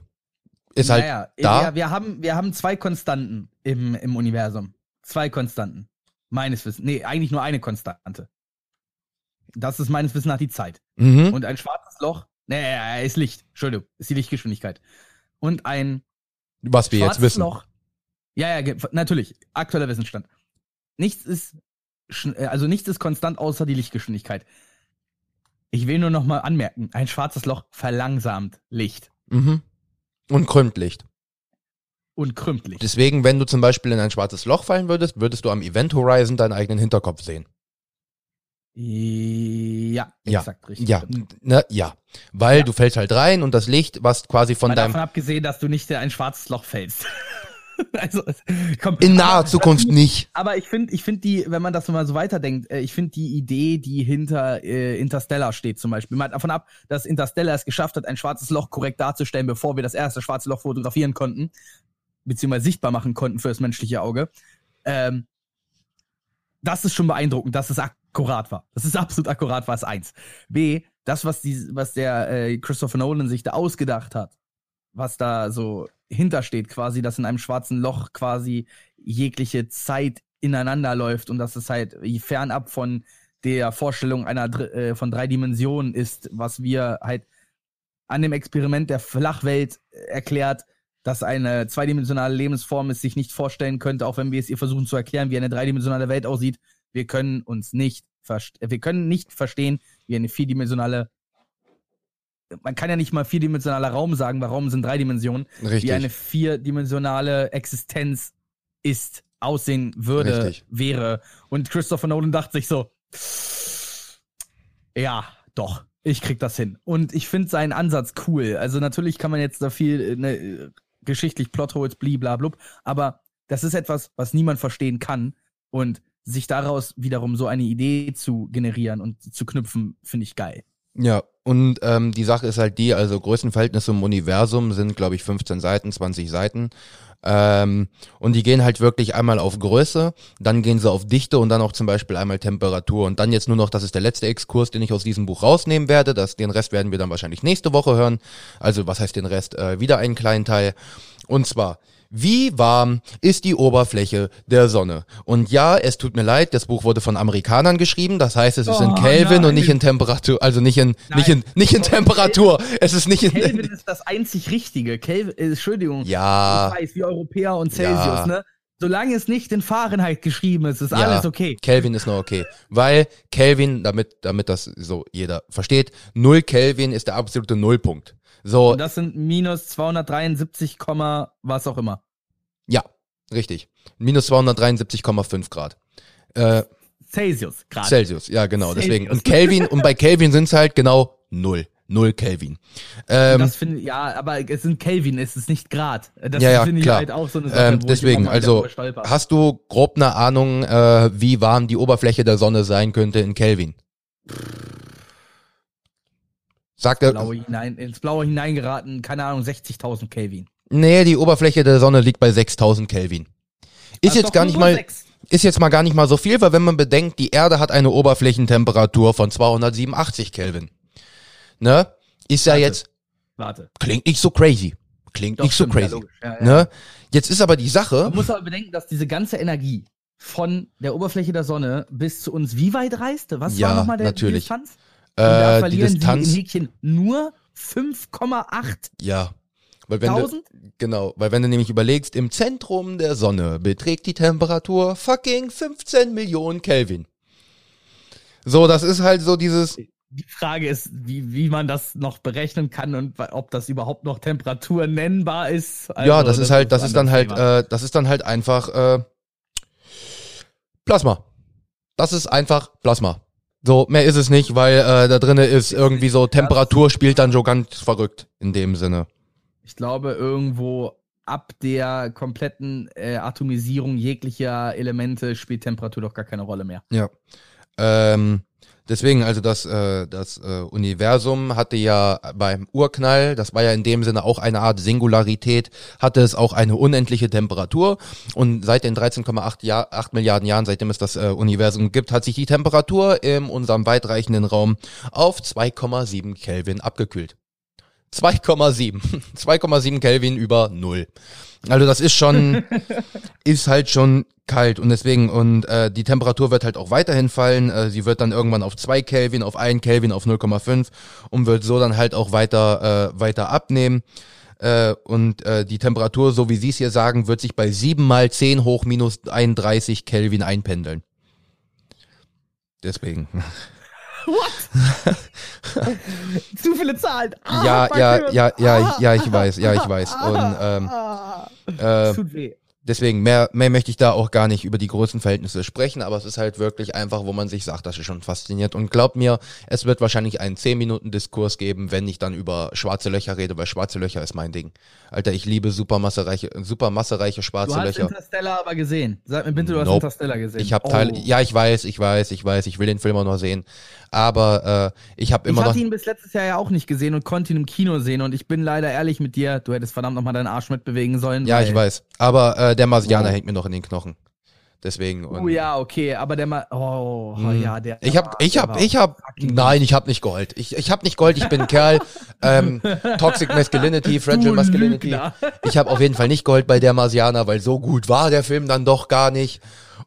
Ist halt naja, da. Wir, wir, haben, wir haben zwei Konstanten im, im Universum. Zwei Konstanten. Meines Wissens. Nee, eigentlich nur eine Konstante. Das ist meines Wissens nach die Zeit. Mhm. Und ein schwarzes Loch, nee, ist Licht. Entschuldigung, ist die Lichtgeschwindigkeit. Und ein Was wir jetzt schwarzes wissen. Loch. Ja, ja, natürlich. Aktueller Wissensstand. Nichts ist, äh, also nichts ist konstant außer die Lichtgeschwindigkeit. Ich will nur noch mal anmerken, ein schwarzes Loch verlangsamt Licht Mhm. Und krümmt Licht. Und krümmt Licht. Deswegen, wenn du zum Beispiel in ein schwarzes Loch fallen würdest, würdest du am Event Horizon deinen eigenen Hinterkopf sehen. Ja, Ja, exakt richtig. Ja, ne, ja. Weil Ja. du fällst halt rein und das Licht, was quasi von Mal deinem davon abgesehen, dass du nicht in ein schwarzes Loch fällst. also, in naher aber- Zukunft nicht. Aber ich finde, ich finde die, wenn man das mal so weiterdenkt, äh, ich finde die Idee, die hinter äh, Interstellar steht zum Beispiel, mal davon ab, dass Interstellar es geschafft hat, ein schwarzes Loch korrekt darzustellen, bevor wir das erste schwarze Loch fotografieren konnten, beziehungsweise sichtbar machen konnten für das menschliche Auge. Ähm, das ist schon beeindruckend, dass es akkurat war. Das ist absolut akkurat, war es eins. B, das, was, die, was der äh, Christopher Nolan sich da ausgedacht hat, was da so hintersteht, quasi, dass in einem schwarzen Loch quasi jegliche Zeit ineinander läuft und dass es halt fernab von der Vorstellung einer äh, von drei Dimensionen ist, was wir halt an dem Experiment der Flachwelt äh, erklärt, dass eine zweidimensionale Lebensform es sich nicht vorstellen könnte, auch wenn wir es ihr versuchen zu erklären, wie eine dreidimensionale Welt aussieht. Wir können uns nicht äh, wir können nicht verstehen, wie eine vierdimensionale man kann ja nicht mal vierdimensionaler Raum sagen, weil Raum sind drei Dimensionen Richtig. wie eine vierdimensionale Existenz ist, aussehen würde, Richtig. wäre. Und Christopher Nolan dachte sich so, ja, doch, ich krieg das hin. Und ich finde seinen Ansatz cool. Also natürlich kann man jetzt da viel äh, ne, geschichtlich Plotholes, bliblablub, aber das ist etwas, was niemand verstehen kann. Und sich daraus wiederum so eine Idee zu generieren und zu knüpfen, finde ich geil. Ja, und ähm, die Sache ist halt die, also Größenverhältnisse im Universum sind, glaube ich, 15 Seiten, 20 Seiten. Ähm, und die gehen halt wirklich einmal auf Größe, dann gehen sie auf Dichte und dann auch zum Beispiel einmal Temperatur. Und dann jetzt nur noch, das ist der letzte Exkurs, den ich aus diesem Buch rausnehmen werde. Das, den Rest werden wir dann wahrscheinlich nächste Woche hören. Also was heißt den Rest? Äh, wieder einen kleinen Teil. Und zwar, wie warm ist die Oberfläche der Sonne? Und ja, es tut mir leid, das Buch wurde von Amerikanern geschrieben, das heißt, es ist in Oh, Kelvin und nein. nicht in Temperatur, also nicht in, nicht in, Nein. nicht in Temperatur. Es ist nicht in, Kelvin ist das einzig Richtige. Kelvin, äh, Entschuldigung. ja, Ich weiß, wie Europäer und Celsius, Ja. ne? Solange es nicht in Fahrenheit geschrieben ist, ist Ja. alles okay. Kelvin ist noch okay. Weil Kelvin, damit, damit das so jeder versteht, 0 Kelvin ist der absolute Nullpunkt. So, Und das sind minus 273, Komma was auch immer. ja, richtig. Minus 273,5 Grad. Äh, Celsius gerade. Celsius, ja genau, deswegen. Celsius. Und Kelvin, und bei Kelvin sind es halt genau null. Null Kelvin. Ähm, das finde ja, aber es sind Kelvin, es ist nicht Grad. Das Ja, ja, finde ich klar. halt auch so eine Sache, ähm, deswegen, also hast du grob eine Ahnung, äh, wie warm die Oberfläche der Sonne sein könnte in Kelvin? Sagt er, Blaue hinein, ins Blaue hineingeraten, keine Ahnung, 60.000 Kelvin. nee, die Oberfläche der Sonne liegt bei 6000 Kelvin. Ist Das jetzt gar nicht mal, sechs. ist jetzt mal gar nicht mal so viel, weil wenn man bedenkt, die Erde hat eine Oberflächentemperatur von 287 Kelvin. Ne? Ist ja Warte. jetzt, Warte. klingt nicht so crazy. Klingt Doch, nicht so stimmt, crazy. Ja, ja. Ne? Jetzt ist aber die Sache, Man muss aber bedenken, dass diese ganze Energie von der Oberfläche der Sonne bis zu uns wie weit reist? Was Ja, war nochmal der natürlich. Distanz? Und da äh, die verlieren sie Distanz, in Häkchen nur 5,8 ja. Weil wenn du, Tausend? Genau, weil wenn du nämlich überlegst, im Zentrum der Sonne beträgt die Temperatur fucking 15 Millionen Kelvin. So, das ist halt so dieses, Die Frage ist, wie, wie man das noch berechnen kann und ob das überhaupt noch Temperatur nennbar ist. Also, ja, das, ist halt, das ist dann halt, äh, das ist dann halt einfach äh, Plasma. Das ist einfach Plasma. So, mehr ist es nicht, weil äh, da drinne ist irgendwie so, Temperatur spielt dann so ganz verrückt in dem Sinne. Ich glaube, irgendwo ab der kompletten äh, Atomisierung jeglicher Elemente spielt Temperatur doch gar keine Rolle mehr. Ja. Ähm, deswegen, also das, äh, das äh, Universum hatte ja beim Urknall, das war ja in dem Sinne auch eine Art Singularität, hatte es auch eine unendliche Temperatur. Und seit den 13,8 Jahr, 8 Milliarden Jahren, seitdem es das äh, Universum gibt, hat sich die Temperatur in unserem weitreichenden Raum auf 2,7 Kelvin abgekühlt. 2,7. 2,7 Kelvin über null. Also das ist schon, ist halt schon kalt und deswegen, und äh, die Temperatur wird halt auch weiterhin fallen. Äh, sie wird dann irgendwann auf 2 Kelvin, auf 1 Kelvin, auf 0,5 und wird so dann halt auch weiter, äh, weiter abnehmen. Äh, und äh, die Temperatur, so wie Sie es hier sagen, wird sich bei 7 mal 10 hoch minus 31 Kelvin einpendeln. Deswegen. What? Zu viele Zahlen. Ah, ja, ja, ja, ja, Ah, ja, ich weiß, ja, ich weiß. Und ähm, ah. äh, Tut weh. Deswegen, mehr, mehr möchte ich da auch gar nicht über die Größenverhältnisse sprechen, aber es ist halt wirklich einfach, wo man sich sagt, das ist schon fasziniert. Und glaubt mir, es wird wahrscheinlich einen 10-Minuten-Diskurs geben, wenn ich dann über schwarze Löcher rede, weil schwarze Löcher ist mein Ding. Alter, ich liebe supermassereiche, supermassereiche Du schwarze hast Löcher. Interstellar aber gesehen. Sag mir bitte, du hast Nope. Interstellar gesehen. Ich habe Teil, Oh. ja, ich weiß, ich weiß, ich weiß, ich will den Film auch noch sehen. Aber äh, ich habe Ich immer noch. hatte ihn bis letztes Jahr ja auch nicht gesehen und konnte ihn im Kino sehen und ich bin leider ehrlich mit dir, du hättest verdammt nochmal deinen Arsch mitbewegen sollen. Ja, ich weiß. Aber äh, der Marsianer Oh. hängt mir noch in den Knochen. Deswegen. Oh ja, okay, aber der mal, oh, Hm. ja, der. Ich hab, ich hab, ich hab, nein, ich hab nicht Gold. Ich, ich hab nicht Gold, ich bin ein Kerl. Ähm, Toxic Masculinity, Fragile Masculinity. Ich hab auf jeden Fall nicht Gold bei der Marsianer, weil so gut war der Film dann doch gar nicht.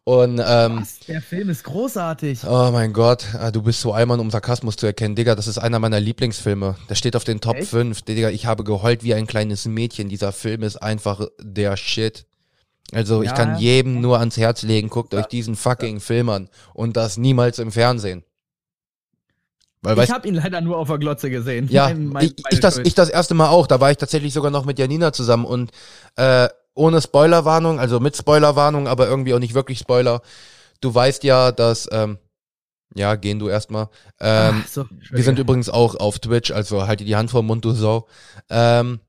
Und ähm, Was? Der Film ist großartig. oh mein Gott, ah, du bist so einmal um Sarkasmus zu erkennen, Digga. Das ist einer meiner Lieblingsfilme. Der steht auf den Top Echt? 5. Digga, ich habe geheult wie ein kleines Mädchen. Dieser Film ist einfach der Shit. Also ich Ja. kann jedem nur ans Herz legen, guckt euch diesen fucking Film an und das niemals im Fernsehen. Weil, Ich habe ihn leider nur auf der Glotze gesehen. ja, Mein- mein- ich, ich, das, ich das erste Mal auch. Da war ich tatsächlich sogar noch mit Janina zusammen und äh, ohne Spoilerwarnung, also mit Spoilerwarnung, aber irgendwie auch nicht wirklich Spoiler. Du weißt ja, dass, ähm, ja, gehen du erstmal. Ähm, so, wir sind übrigens auch auf Twitch, also halt dir die Hand vor den Mund, du Sau. Ähm,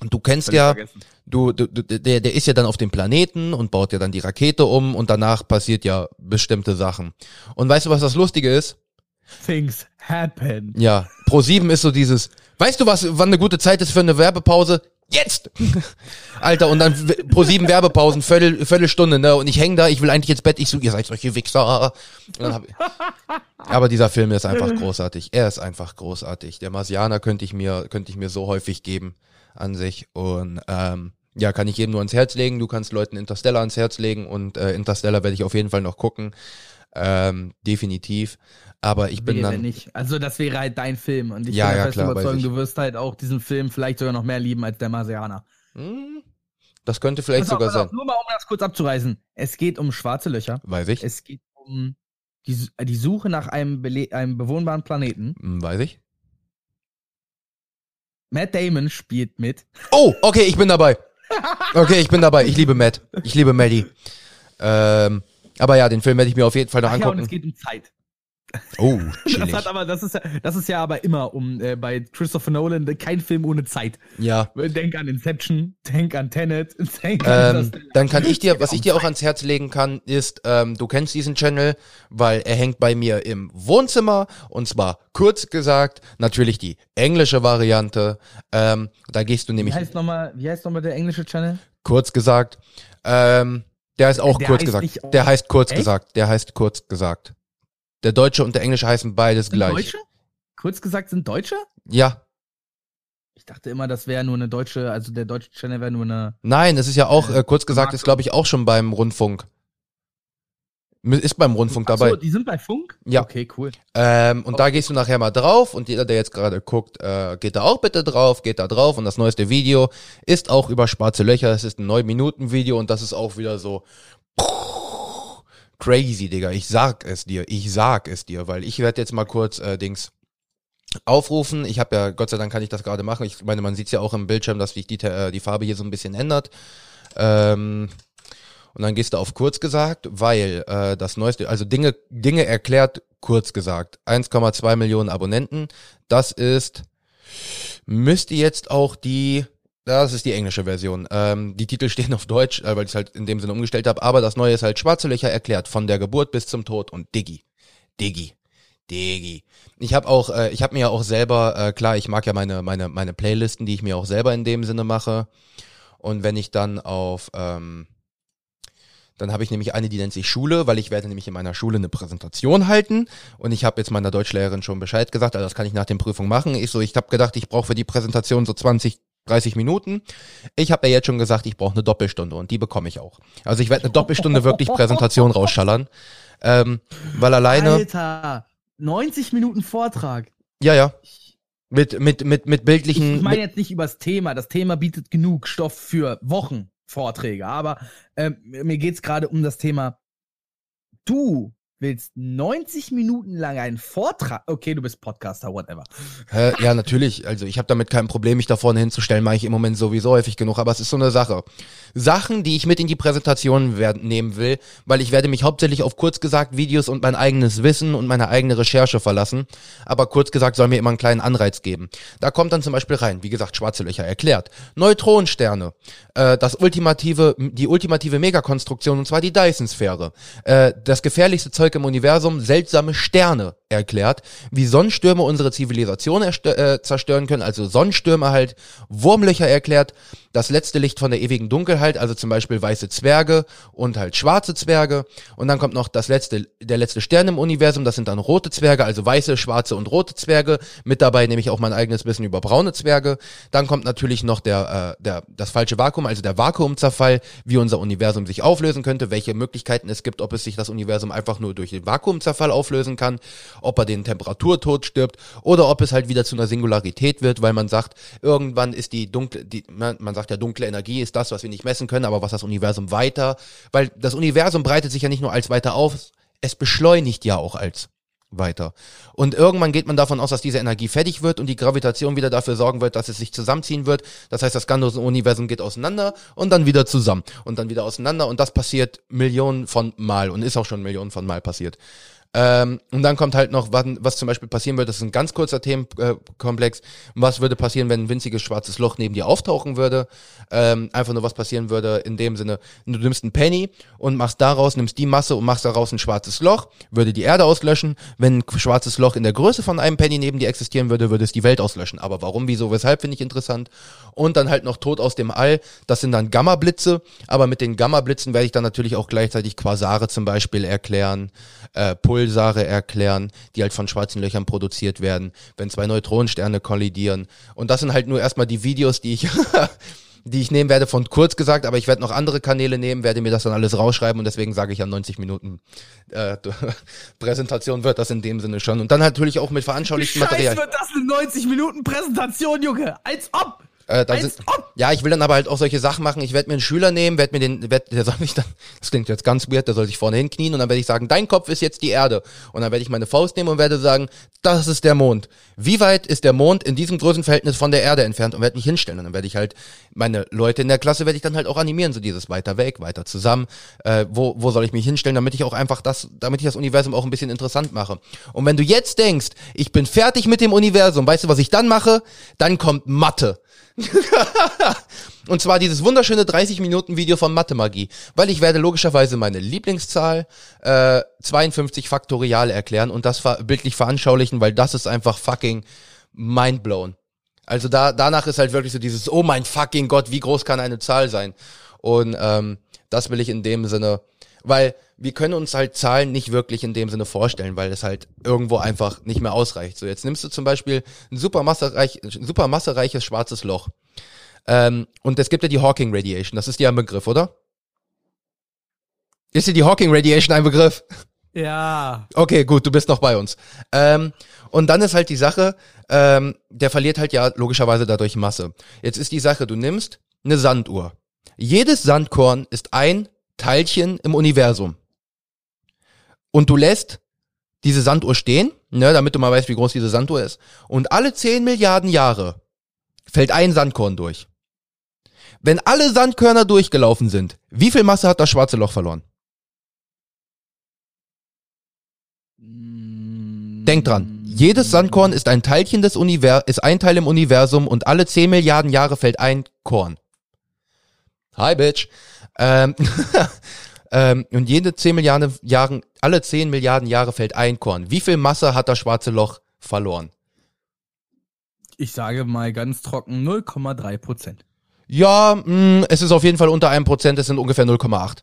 und du kennst ja, vergessen. Du, du, du der, der ist ja dann auf dem Planeten und baut ja dann die Rakete um und danach passiert ja bestimmte Sachen. Und weißt du, was das Lustige ist? Things happen. Ja, Pro 7 ist so dieses, weißt du was, wann eine gute Zeit ist für eine Werbepause? Jetzt! Alter, und dann Pro 7 Werbepausen, Viertel, Viertelstunde, ne? Und ich häng da, ich will eigentlich ins Bett, ich so, ihr seid solche Wichser. Aber dieser Film ist einfach großartig. Er ist einfach großartig. Der Marsianer könnte ich mir, könnte ich mir so häufig geben an sich. Und ähm, ja, kann ich jedem nur ans Herz legen. Du kannst Leuten Interstellar ans Herz legen und äh, Interstellar werde ich auf jeden Fall noch gucken. Ähm, definitiv. Aber ich bin Wäre dann. nicht. Also das wäre halt dein Film und ich Ja, bin ja, Überzeugung, ich. du wirst halt auch diesen Film vielleicht sogar noch mehr lieben als der Marsianer. Hm, Das könnte vielleicht auf, sogar auf, sein. Nur mal, um das kurz abzureißen. Es geht um schwarze Löcher. Weiß ich. Es geht um die, Su- die Suche nach einem, einem bewohnbaren Planeten. Hm, Weiß ich. Matt Damon spielt mit. Oh, okay, ich bin dabei. Okay, ich bin dabei. Ich liebe Matt. Ich liebe Maddie. Ähm, aber ja, den Film werde ich mir auf jeden Fall noch Ach ja, und angucken. es geht um Zeit. Oh, Das chillig. hat aber, das ist ja, das ist ja aber immer um äh, bei Christopher Nolan kein Film ohne Zeit. Ja. Denk an Inception, denk an Tenet, denk Ähm, an dann kann ich dir, was ich dir auch ans Herz legen kann, ist, ähm, du kennst diesen Channel, weil er hängt bei mir im Wohnzimmer und zwar kurz gesagt, natürlich die englische Variante. Ähm, da gehst du Wie nämlich heißt nochmal, wie heißt nochmal der englische Channel? kurz gesagt. Ähm, der ist auch Der kurz gesagt. Der heißt kurz Echt? gesagt. Der heißt kurz gesagt. Der deutsche und der englische heißen beides Sind gleich. Deutsche? Kurz gesagt, sind Deutsche? Ja. Ich dachte immer, das wäre nur eine deutsche, also der deutsche Channel wäre nur eine. Nein, es ist ja auch, äh, kurz gesagt, Marco. ist glaube ich auch schon beim Rundfunk. Ist beim Rundfunk Ach dabei. So, die sind bei Funk? Ja. Okay, cool. Ähm, und da gehst du nachher mal drauf und jeder, der jetzt gerade guckt, äh, geht da auch bitte drauf, geht da drauf und das neueste Video ist auch über schwarze Löcher. Es ist ein 9-Minuten-Video und das ist auch wieder so crazy, Digga. Ich sag es dir, ich sag es dir, weil ich werde jetzt mal kurz äh, Dings aufrufen. Ich habe ja, Gott sei Dank kann ich das gerade machen. Ich meine, man sieht ja auch im Bildschirm, dass sich die, äh, die Farbe hier so ein bisschen ändert. Ähm, und dann gehst du auf kurz gesagt, weil äh, das neueste, also Dinge, Dinge erklärt kurz gesagt. 1,2 Millionen Abonnenten. Das ist, müsste jetzt auch die Das ist die englische Version. Ähm, die Titel stehen auf Deutsch, äh, weil ich es halt in dem Sinne umgestellt habe. Aber das Neue ist halt Schwarze Löcher erklärt, von der Geburt bis zum Tod und Diggi. Diggi. Diggi. Ich habe auch, äh, ich habe mir ja auch selber, äh, klar, ich mag ja meine, meine, meine Playlisten, die ich mir auch selber in dem Sinne mache. Und wenn ich dann auf, ähm, dann habe ich nämlich eine, die nennt sich Schule, weil ich werde nämlich in meiner Schule eine Präsentation halten. Und ich habe jetzt meiner Deutschlehrerin schon Bescheid gesagt, also das kann ich nach den Prüfungen machen. Ich so, ich habe gedacht, ich brauche für die Präsentation so 20, 30 Minuten. Ich habe ja jetzt schon gesagt, ich brauche eine Doppelstunde und die bekomme ich auch. Also ich werde eine Doppelstunde wirklich Präsentation rausschallern. Ähm, weil alleine. Alter, 90 Minuten Vortrag. Ja, ja. Mit, mit, mit, mit bildlichen. Ich meine jetzt nicht übers Thema. Das Thema bietet genug Stoff für Wochen Vorträge. Aber ähm, mir geht's gerade um das Thema. Du willst 90 Minuten lang einen Vortrag. Okay, du bist Podcaster, whatever. Äh, ja, natürlich. Also ich habe damit kein Problem, mich da vorne hinzustellen, mache ich im Moment sowieso häufig genug, aber es ist so eine Sache. Sachen, die ich mit in die Präsentation werden, nehmen will, weil ich werde mich hauptsächlich auf kurz gesagt Videos und mein eigenes Wissen und meine eigene Recherche verlassen. Aber kurz gesagt soll mir immer einen kleinen Anreiz geben. Da kommt dann zum Beispiel rein, wie gesagt, schwarze Löcher erklärt. Neutronensterne, äh, das ultimative, die ultimative Megakonstruktion, und zwar die Dyson-Sphäre. Äh, das gefährlichste Zeug im Universum, seltsame Sterne erklärt, wie Sonnenstürme unsere Zivilisation äh, zerstören können, also Sonnenstürme halt, Wurmlöcher erklärt, das letzte Licht von der ewigen Dunkelheit, also zum Beispiel weiße Zwerge und halt schwarze Zwerge. Und dann kommt noch das letzte, der letzte Stern im Universum, das sind dann rote Zwerge, also weiße, schwarze und rote Zwerge. Mit dabei nehme ich auch mein eigenes Wissen über braune Zwerge. Dann kommt natürlich noch der, äh, der, das falsche Vakuum, also der Vakuumzerfall, wie unser Universum sich auflösen könnte, welche Möglichkeiten es gibt, ob es sich das Universum einfach nur durch den Vakuumzerfall auflösen kann, ob er den Temperaturtod stirbt oder ob es halt wieder zu einer Singularität wird, weil man sagt, irgendwann ist die dunkle, die, man, sagt ja, dunkle Energie ist das, was wir nicht messen können, aber was das Universum weiter, weil das Universum breitet sich ja nicht nur als weiter auf, es beschleunigt ja auch als weiter. Und irgendwann geht man davon aus, dass diese Energie fertig wird und die Gravitation wieder dafür sorgen wird, dass es sich zusammenziehen wird. Das heißt, das ganze Universum geht auseinander und dann wieder zusammen und dann wieder auseinander und das passiert Millionen von Mal und ist auch schon Millionen von Mal passiert. Ähm, und dann kommt halt noch, was, was zum Beispiel passieren würde, das ist ein ganz kurzer Themenkomplex. Was würde passieren, wenn ein winziges schwarzes Loch neben dir auftauchen würde? Ähm, einfach nur, was passieren würde in dem Sinne, du nimmst einen Penny und machst daraus, nimmst die Masse und machst daraus ein schwarzes Loch, würde die Erde auslöschen. Wenn ein schwarzes Loch in der Größe von einem Penny neben dir existieren würde, würde es die Welt auslöschen. Aber warum, wieso, weshalb, finde ich interessant. Und dann halt noch Tod aus dem All, das sind dann Gamma-Blitze. Aber mit den Gamma-Blitzen werde ich dann natürlich auch gleichzeitig Quasare zum Beispiel erklären, äh, Pulver Pulsare erklären, die halt von schwarzen Löchern produziert werden, wenn zwei Neutronensterne kollidieren. Und das sind halt nur erstmal die Videos, die ich die ich nehmen werde von kurz gesagt, aber ich werde noch andere Kanäle nehmen, werde mir das dann alles rausschreiben und deswegen sage ich ja 90 Minuten äh, Präsentation wird das in dem Sinne schon. Und dann natürlich auch mit veranschaulichtem Material. wird das eine 90 Minuten Präsentation, Junge? Als ob! Äh, dann sind, ja, ich will dann aber halt auch solche Sachen machen. Ich werde mir einen Schüler nehmen, werde mir den, werd, der soll mich dann, das klingt jetzt ganz weird, der soll sich vorne hinknien und dann werde ich sagen, dein Kopf ist jetzt die Erde. Und dann werde ich meine Faust nehmen und werde sagen, das ist der Mond. Wie weit ist der Mond in diesem Größenverhältnis von der Erde entfernt und werde mich hinstellen. Und dann werde ich halt meine Leute in der Klasse werde ich dann halt auch animieren, so dieses weiter weg, weiter zusammen. Äh, wo, wo soll ich mich hinstellen, damit ich auch einfach das, damit ich das Universum auch ein bisschen interessant mache. Und wenn du jetzt denkst, ich bin fertig mit dem Universum, weißt du, was ich dann mache? Dann kommt Mathe. und zwar dieses wunderschöne 30 Minuten Video von Mathe Magie, weil ich werde logischerweise meine Lieblingszahl äh, 52 Faktorial erklären und das bildlich veranschaulichen, weil das ist einfach fucking mindblown. Also da danach ist halt wirklich so dieses oh mein fucking Gott, wie groß kann eine Zahl sein? Und ähm, das will ich in dem Sinne, weil wir können uns halt Zahlen nicht wirklich in dem Sinne vorstellen, weil es halt irgendwo einfach nicht mehr ausreicht. So, jetzt nimmst du zum Beispiel ein super, massereich, super massereiches schwarzes Loch. Ähm, und es gibt ja die Hawking Radiation, das ist dir ein Begriff, oder? Ist dir die Hawking Radiation ein Begriff? Ja. Okay, gut, du bist noch bei uns. Ähm, und dann ist halt die Sache, ähm, der verliert halt ja logischerweise dadurch Masse. Jetzt ist die Sache, du nimmst eine Sanduhr. Jedes Sandkorn ist ein Teilchen im Universum und du lässt diese Sanduhr stehen, ne, damit du mal weißt, wie groß diese Sanduhr ist. Und alle 10 Milliarden Jahre fällt ein Sandkorn durch. Wenn alle Sandkörner durchgelaufen sind, wie viel Masse hat das schwarze Loch verloren? Denk dran. Jedes Sandkorn ist ein Teilchen des Univers ist ein Teil im Universum und alle 10 Milliarden Jahre fällt ein Korn. Hi, Bitch. Ähm, ähm, und jede 10 Milliarden Jahren, alle 10 Milliarden Jahre fällt ein Korn. Wie viel Masse hat das schwarze Loch verloren? Ich sage mal ganz trocken 0,3 Prozent. Ja, mh, es ist auf jeden Fall unter einem Prozent, es sind ungefähr 0,8.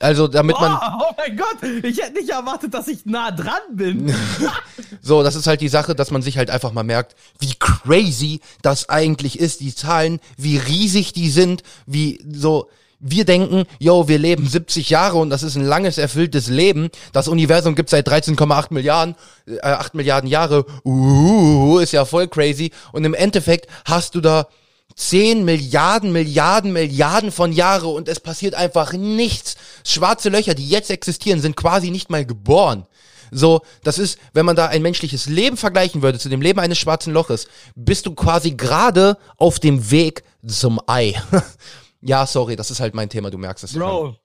Also damit Oh, man, oh mein Gott, ich hätte nicht erwartet, dass ich nah dran bin. so, das ist halt die Sache, dass man sich halt einfach mal merkt, wie crazy das eigentlich ist, die Zahlen, wie riesig die sind, wie so, wir denken, yo, wir leben 70 Jahre und das ist ein langes, erfülltes Leben. Das Universum gibt seit 13,8 Milliarden, äh, 8 Milliarden Jahre. Uh, ist ja voll crazy. Und im Endeffekt hast du da 10 Milliarden, Milliarden, Milliarden von Jahre und es passiert einfach nichts. Schwarze Löcher, die jetzt existieren, sind quasi nicht mal geboren. So, das ist, wenn man da ein menschliches Leben vergleichen würde zu dem Leben eines schwarzen Loches, bist du quasi gerade auf dem Weg zum Ei. ja, sorry, das ist halt mein Thema, du merkst es. Bro,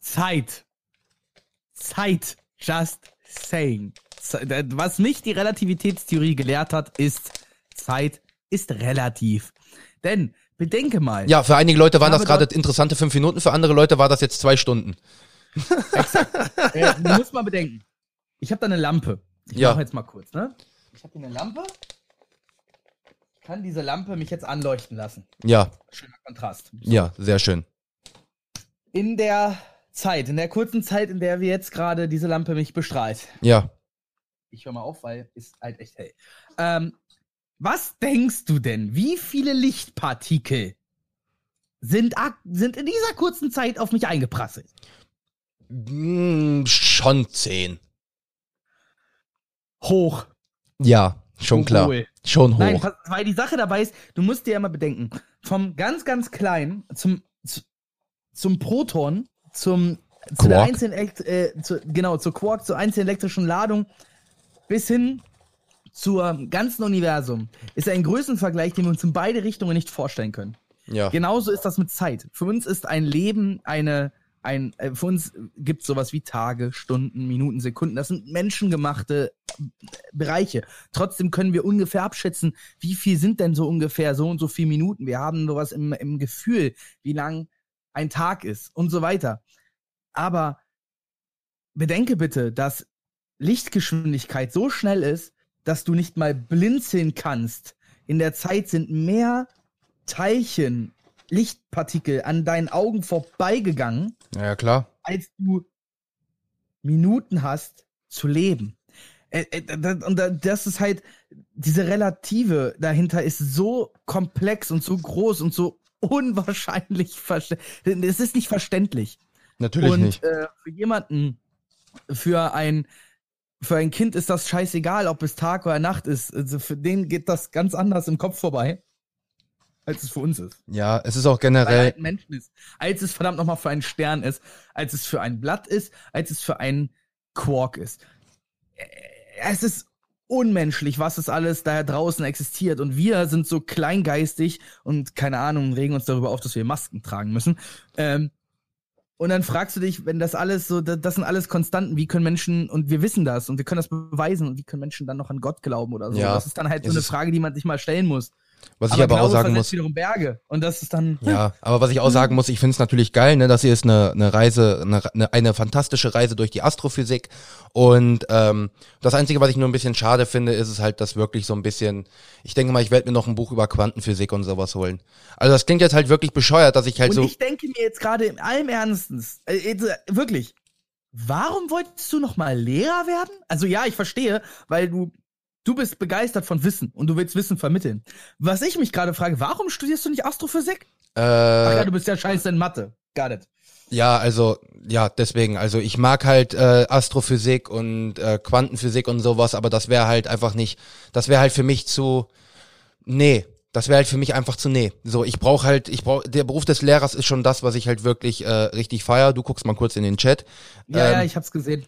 Zeit. Zeit. Just saying. Was mich die Relativitätstheorie gelehrt hat, ist, Zeit ist relativ. Denn, bedenke mal. Ja, für einige Leute waren das gerade interessante fünf Minuten, für andere Leute war das jetzt zwei Stunden. Äh, du musst mal bedenken. Ich habe da eine Lampe. Ich Ja. mache jetzt mal kurz, ne? Ich habe hier eine Lampe. Ich kann diese Lampe mich jetzt anleuchten lassen. Ja, Schöner Kontrast. ja, sehr schön. In der Zeit, in der kurzen Zeit, in der wir jetzt gerade diese Lampe mich bestrahlt. Ja. Ich höre mal auf, weil ist halt echt hell. Ähm, was denkst du denn, wie viele Lichtpartikel sind, sind in dieser kurzen Zeit auf mich eingeprasselt? Hm, schon zehn. Hoch. Ja, schon klar. Schon hoch. Nein, weil die Sache dabei ist, du musst dir ja mal bedenken, vom ganz, ganz kleinen zum, zu, zum Proton, zum, zu der Quark. einzelnen, Elekt- äh, zu, genau, zur Quark, zur einzelnen elektrischen Ladung, bis hin zur ganzen Universum, ist ein Größenvergleich, den wir uns in beide Richtungen nicht vorstellen können. ja. Genauso ist das mit Zeit. Für uns ist ein Leben eine, ein, äh, für uns gibt es sowas wie Tage, Stunden, Minuten, Sekunden. Das sind menschengemachte äh, Bereiche. Trotzdem können wir ungefähr abschätzen, wie viel sind denn so ungefähr so und so viele Minuten. Wir haben sowas im, im Gefühl, wie lang ein Tag ist und so weiter. Aber bedenke bitte, dass Lichtgeschwindigkeit so schnell ist, dass du nicht mal blinzeln kannst. In der Zeit sind mehr Teilchen, Lichtpartikel an deinen Augen vorbeigegangen, ja, klar. als du Minuten hast zu leben. Äh, äh, Und da- das ist halt, diese Relative dahinter ist so komplex und so groß und so unwahrscheinlich verständlich. Es ist nicht verständlich. Natürlich und nicht. Äh, für jemanden, für ein, für ein Kind ist das scheißegal, ob es Tag oder Nacht ist. Also für den geht das ganz anders im Kopf vorbei, als es für uns ist. Ja, es ist auch er generell. ein Menschen ist. Als es verdammt nochmal für einen Stern ist, als es für ein Blatt ist, als es für einen Quark ist. Äh, Es ist unmenschlich, was es alles da draußen existiert. Und wir sind so kleingeistig und keine Ahnung, regen uns darüber auf, dass wir Masken tragen müssen. Ähm, und dann fragst du dich, wenn das alles so, da- das sind alles Konstanten, wie können Menschen, und wir wissen das und wir können das beweisen, und wie können Menschen dann noch an Gott glauben oder so? Ja, das ist dann halt so eine Frage, die man sich mal stellen muss. Was ich aber auch Glaube sagen versetzt muss. wiederum Berge. Und das ist dann. Ja, aber was ich auch sagen muss, ich finde es natürlich geil, ne, dass hier ist eine, eine Reise, eine, eine, eine fantastische Reise durch die Astrophysik. Und ähm, das Einzige, was ich nur ein bisschen schade finde, ist es halt, dass wirklich so ein bisschen, ich denke mal, ich werde mir noch ein Buch über Quantenphysik und sowas holen. Also das klingt jetzt halt wirklich bescheuert, dass ich halt und so. ich denke mir jetzt gerade in allem Ernstens, äh, äh, wirklich, warum wolltest du noch mal Lehrer werden? Also ja, ich verstehe, weil du du bist begeistert von Wissen und du willst Wissen vermitteln. Was ich mich gerade frage, warum studierst du nicht Astrophysik? Ach ja, Äh, du bist ja scheiße in Mathe. Got it. ja, also, ja, deswegen. Also ich mag halt äh, Astrophysik und äh, Quantenphysik und sowas, aber das wäre halt einfach nicht, das wäre halt für mich zu. Nee, das wäre halt für mich einfach zu nee. So, ich brauche halt, ich brauche, der Beruf des Lehrers ist schon das, was ich halt wirklich äh, richtig feier. Du guckst mal kurz in den Chat. Ja, ja, Ähm, ich hab's gesehen.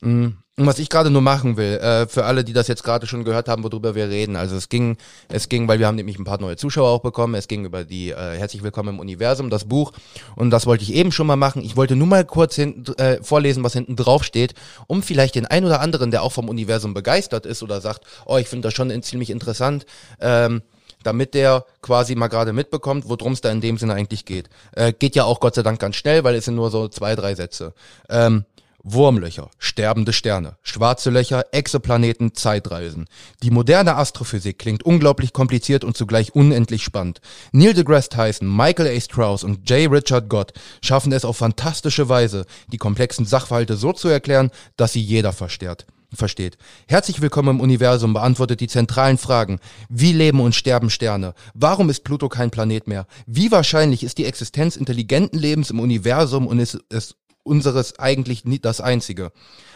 mh, Und was ich gerade nur machen will, äh, für alle, die das jetzt gerade schon gehört haben, worüber wir reden, also es ging, es ging, weil wir haben nämlich ein paar neue Zuschauer auch bekommen, es ging über die äh, Herzlich Willkommen im Universum, das Buch, und das wollte ich eben schon mal machen. Ich wollte nur mal kurz hinten, äh, vorlesen, was hinten drauf steht, um vielleicht den ein oder anderen, der auch vom Universum begeistert ist oder sagt, oh, ich finde das schon ziemlich interessant, ähm, damit der quasi mal gerade mitbekommt, worum es da in dem Sinne eigentlich geht. Äh, geht ja auch Gott sei Dank ganz schnell, weil es sind nur so zwei, drei Sätze. Ähm, Wurmlöcher, sterbende Sterne, schwarze Löcher, Exoplaneten, Zeitreisen. Die moderne Astrophysik klingt unglaublich kompliziert und zugleich unendlich spannend. Neil deGrasse Tyson, Michael A. Strauss und J. Richard Gott schaffen es auf fantastische Weise, die komplexen Sachverhalte so zu erklären, dass sie jeder versteht. Versteht. Herzlich willkommen im Universum beantwortet die zentralen Fragen. Wie leben und sterben Sterne? Warum ist Pluto kein Planet mehr? Wie wahrscheinlich ist die Existenz intelligenten Lebens im Universum und ist es unseres eigentlich nie das einzige.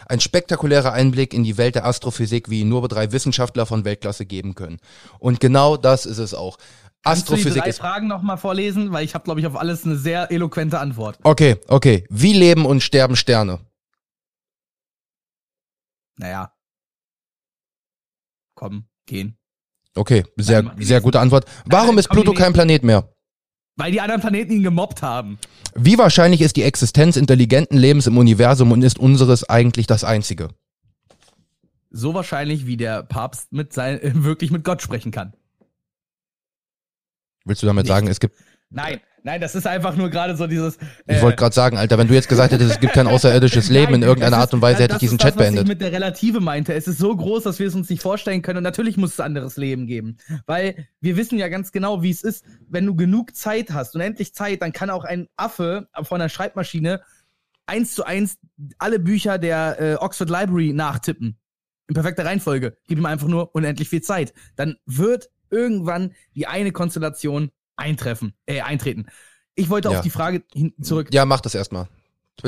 Ein spektakulärer Einblick in die Welt der Astrophysik, wie ihn nur drei Wissenschaftler von Weltklasse geben können. Und genau das ist es auch. Astrophysik Kannst du die drei Fragen nochmal vorlesen, weil ich habe, glaube ich, auf alles eine sehr eloquente Antwort. Okay, okay. Wie leben und sterben Sterne? Naja. Kommen, gehen. Okay, sehr, Nein, sehr gute Antwort. Warum ist Pluto kein Planet mehr? Weil die anderen Planeten ihn gemobbt haben. Wie wahrscheinlich ist die Existenz intelligenten Lebens im Universum und ist unseres eigentlich das einzige? So wahrscheinlich, wie der Papst mit sein, wirklich mit Gott sprechen kann. Willst du damit Nicht. sagen, es gibt. Nein, Nein, das ist einfach nur gerade so dieses. Äh, ich wollte gerade sagen, Alter, wenn du jetzt gesagt hättest, es gibt kein außerirdisches Leben Nein, in irgendeiner Art und Weise, hätte ich diesen das, Chat beendet. Was ich mit der Relative meinte. Es ist so groß, dass wir es uns nicht vorstellen können. Und natürlich muss es anderes Leben geben. Weil wir wissen ja ganz genau, wie es ist. Wenn du genug Zeit hast, unendlich Zeit, dann kann auch ein Affe von der Schreibmaschine eins zu eins alle Bücher der äh, Oxford Library nachtippen. In perfekter Reihenfolge. Gib ihm einfach nur unendlich viel Zeit. Dann wird irgendwann die eine Konstellation eintreffen, äh, eintreten. Ich wollte ja. auf die Frage hinten zurück. Ja, mach das erstmal.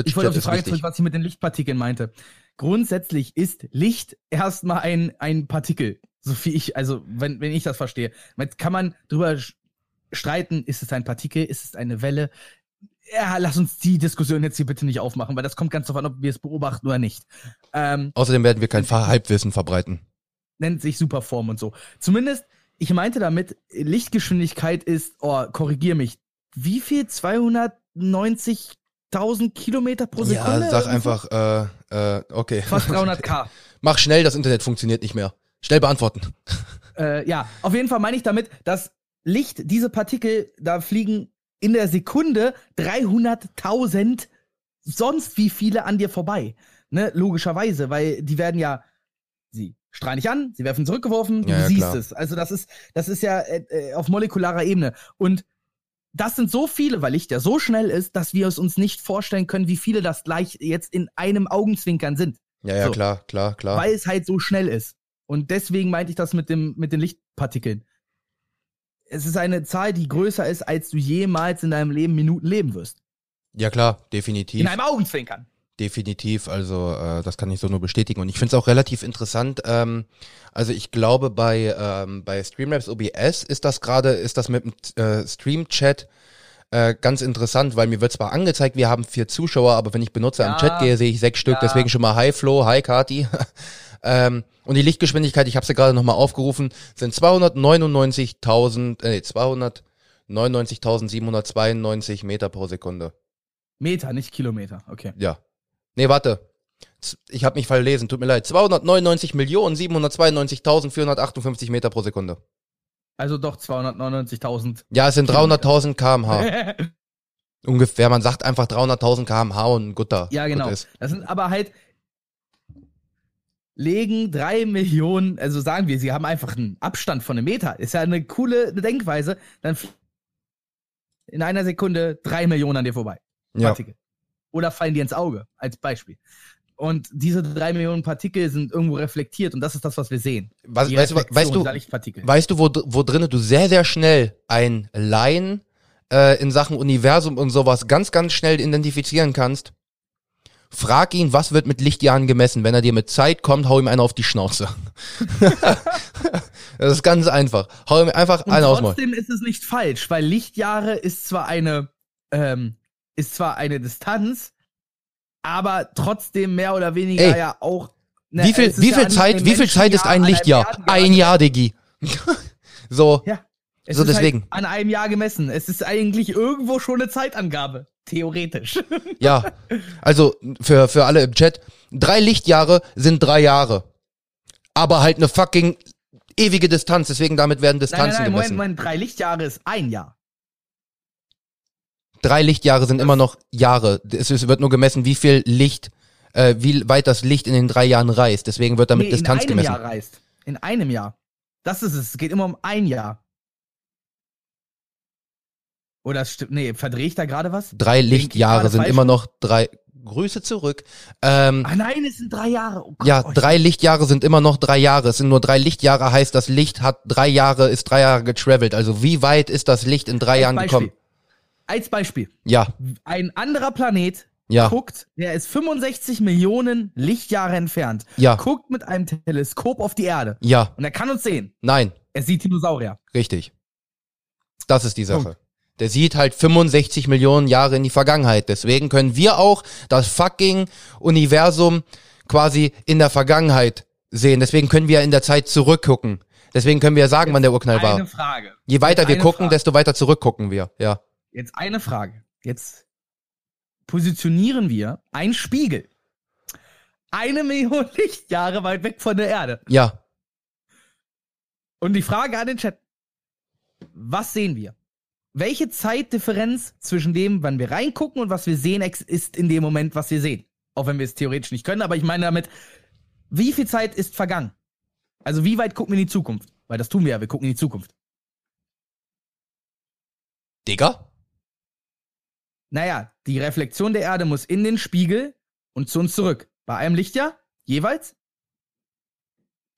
Ich wollte auf die Frage zurück, was ich mit den Lichtpartikeln meinte. Grundsätzlich ist Licht erstmal ein, ein Partikel. So wie ich, also, wenn, wenn ich das verstehe. Kann man drüber streiten, ist es ein Partikel, ist es eine Welle? Ja, lass uns die Diskussion jetzt hier bitte nicht aufmachen, weil das kommt ganz darauf an, ob wir es beobachten oder nicht. Ähm, Außerdem werden wir kein Halbwissen verbreiten. Nennt sich Superform und so. Zumindest ich meinte damit, Lichtgeschwindigkeit ist, oh, korrigier mich, wie viel? 290.000 Kilometer pro Sekunde? Ja, sag einfach, äh, äh, okay. Fast 300k. Mach schnell, das Internet funktioniert nicht mehr. Schnell beantworten. Äh, ja, auf jeden Fall meine ich damit, dass Licht, diese Partikel, da fliegen in der Sekunde 300.000 sonst wie viele an dir vorbei. Ne, logischerweise, weil die werden ja, sie strahlen dich an, sie werden zurückgeworfen, du ja, ja, siehst klar. es. Also das ist, das ist ja äh, äh, auf molekularer Ebene. Und das sind so viele, weil Licht ja so schnell ist, dass wir es uns nicht vorstellen können, wie viele das gleich jetzt in einem Augenzwinkern sind. Ja, ja, so. klar, klar, klar. Weil es halt so schnell ist. Und deswegen meinte ich das mit, dem, mit den Lichtpartikeln. Es ist eine Zahl, die größer ist, als du jemals in deinem Leben Minuten leben wirst. Ja, klar, definitiv. In einem Augenzwinkern. Definitiv, also äh, das kann ich so nur bestätigen. Und ich finde es auch relativ interessant. Ähm, also ich glaube, bei, ähm, bei Streamlabs OBS ist das gerade, ist das mit dem äh, Stream-Chat äh, ganz interessant, weil mir wird zwar angezeigt, wir haben vier Zuschauer, aber wenn ich Benutzer ja, am Chat gehe, sehe ich sechs Stück. Ja. Deswegen schon mal Hi Flo, Hi Kati. ähm, und die Lichtgeschwindigkeit, ich habe sie gerade nochmal aufgerufen, sind 299.000, äh, 299.792 Meter pro Sekunde. Meter, nicht Kilometer, okay. Ja, Nee, warte. Ich habe mich verlesen, tut mir leid. 299.792.458 Meter pro Sekunde. Also doch 299.000. Ja, es sind 300.000 kmh. Ungefähr, man sagt einfach 300.000 kmh und gutter. Ja, genau. Das sind aber halt legen drei Millionen, also sagen wir, sie haben einfach einen Abstand von einem Meter. Ist ja eine coole Denkweise. Dann in einer Sekunde drei Millionen an dir vorbei. Ja. Partikel oder fallen dir ins Auge, als Beispiel. Und diese drei Millionen Partikel sind irgendwo reflektiert und das ist das, was wir sehen. Was, weißt, du, weißt, du, weißt du, wo, wo drinnen du sehr, sehr schnell ein Laien äh, in Sachen Universum und sowas ganz, ganz schnell identifizieren kannst? Frag ihn, was wird mit Lichtjahren gemessen? Wenn er dir mit Zeit kommt, hau ihm einen auf die Schnauze. das ist ganz einfach. Hau ihm einfach einen aus. Trotzdem ist es nicht falsch, weil Lichtjahre ist zwar eine ähm, ist zwar eine Distanz, aber trotzdem mehr oder weniger Ey, ja auch Na, wie viel, wie ja viel an Zeit, wie viel Zeit ist ein Lichtjahr? Ein Jahr, Diggi. so, Ja. Es So, ist deswegen. Halt an einem Jahr gemessen. Es ist eigentlich irgendwo schon eine Zeitangabe. Theoretisch. ja. Also, für, für alle im Chat, drei Lichtjahre sind drei Jahre. Aber halt eine fucking ewige Distanz, deswegen damit werden nein, Distanzen nein, nein, Moment, gemessen. Moment. Drei Lichtjahre ist ein Jahr. Drei Lichtjahre sind immer noch Jahre. Es wird nur gemessen, wie viel Licht, äh, wie weit das Licht in den drei Jahren reist. Deswegen wird damit Nee, Distanz in einem gemessen. Jahr reist. In einem Jahr. Das ist es. Es geht immer um ein Jahr. Oder stimmt, nee, verdrehe ich da gerade was? Drei Lichtjahre sind immer noch drei. Grüße zurück. Ähm, Ah nein, es sind drei Jahre. Oh Gott, ja, oh, drei Lichtjahre sind immer noch drei Jahre. Es sind nur drei Lichtjahre, heißt das Licht hat drei Jahre, ist drei Jahre getravelt. Also wie weit ist das Licht in drei Jahren Beispiel. gekommen? Als Beispiel. Ja, Ein anderer Planet ja, guckt, der ist 65 Millionen Lichtjahre entfernt, ja, guckt mit einem Teleskop auf die Erde ja, und er kann uns sehen. nein, Er sieht Dinosaurier. richtig. Das ist die Sache. Punkt. Der sieht halt 65 Millionen Jahre in die Vergangenheit. Deswegen können wir auch das fucking Universum quasi in der Vergangenheit sehen. Deswegen können wir in der Zeit zurückgucken. Deswegen können wir sagen, wann der Urknall war. Eine Frage. Je weiter Jetzt wir gucken, Frage. desto weiter zurückgucken wir. Ja. Jetzt eine Frage. Jetzt positionieren wir einen Spiegel. Eine Million Lichtjahre weit weg von der Erde. Ja. Und die Frage an den Chat. Was sehen wir? Welche Zeitdifferenz zwischen dem, wann wir reingucken und was wir sehen, ist in dem Moment, was wir sehen? Auch wenn wir es theoretisch nicht können, aber ich meine damit, wie viel Zeit ist vergangen? Also wie weit gucken wir in die Zukunft? Weil das tun wir ja, wir gucken in die Zukunft. Digga? Naja, die Reflexion der Erde muss in den Spiegel und zu uns zurück. Bei einem Lichtjahr jeweils?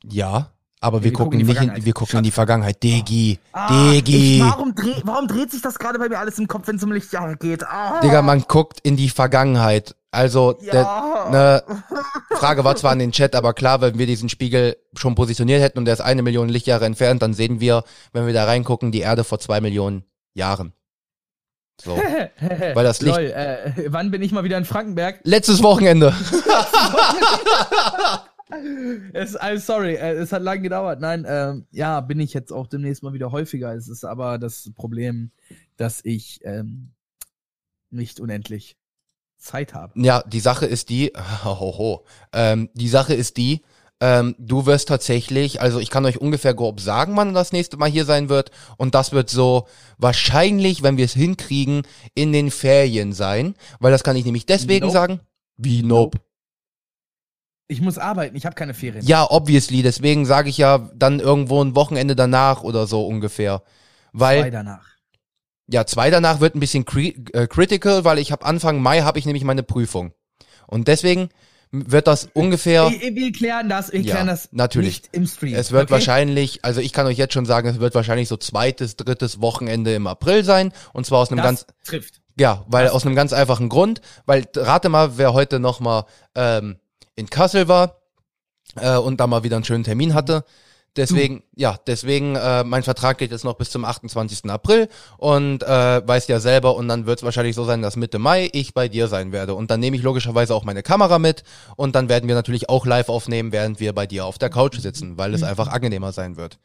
Ja. Aber wir, wir gucken, gucken in die nicht in, Vergangenheit. wir gucken in die Vergangenheit. Digi. Ah, Digi. Ich, warum, dreh, warum dreht sich das gerade bei mir alles im Kopf, wenn es um Lichtjahre geht? Ah. Digga, man guckt in die Vergangenheit. Also, der, Ja. ne, Frage war zwar in den Chat, aber klar, wenn wir diesen Spiegel schon positioniert hätten und der ist eine Million Lichtjahre entfernt, dann sehen wir, wenn wir da reingucken, die Erde vor zwei Millionen Jahren. So. Weil das Licht- Lol, äh, wann bin ich mal wieder in Frankenberg? Letztes Wochenende. Es, I'm sorry, äh, es hat lange gedauert. Nein, ähm, ja, bin ich jetzt auch demnächst mal wieder häufiger. Es ist aber das Problem, dass ich ähm, nicht unendlich Zeit habe. Ja, die Sache ist die, hoho, ähm, die Sache ist die, ähm, du wirst tatsächlich, also ich kann euch ungefähr grob sagen, wann das nächste Mal hier sein wird und das wird so wahrscheinlich, wenn wir es hinkriegen, in den Ferien sein, weil das kann ich nämlich deswegen Nope. sagen. Wie nope. Ich muss arbeiten, ich habe keine Ferien. Ja, obviously, deswegen sage ich ja dann irgendwo ein Wochenende danach oder so ungefähr. Weil Zwei danach. Ja, zwei danach wird ein bisschen cri äh, critical, weil ich habe Anfang Mai habe ich nämlich meine Prüfung. Und deswegen wird das ungefähr, Wir, wir klären das, wir Ja, klären das natürlich. nicht im Stream. es wird okay? wahrscheinlich, also ich kann euch jetzt schon sagen, es wird wahrscheinlich so zweites, drittes Wochenende im April sein. Und zwar aus einem das ganz, trifft. ja, weil das- aus einem ganz einfachen Grund, weil rate mal, wer heute noch mal ähm, in Kassel war äh, und da mal wieder einen schönen Termin hatte. Deswegen, ja, deswegen, äh, mein Vertrag geht jetzt noch bis zum 28. April und äh, weiß ja selber und dann wird es wahrscheinlich so sein, dass Mitte Mai ich bei dir sein werde. Und dann nehme ich logischerweise auch meine Kamera mit und dann werden wir natürlich auch live aufnehmen, während wir bei dir auf der Couch sitzen, weil es einfach angenehmer sein wird.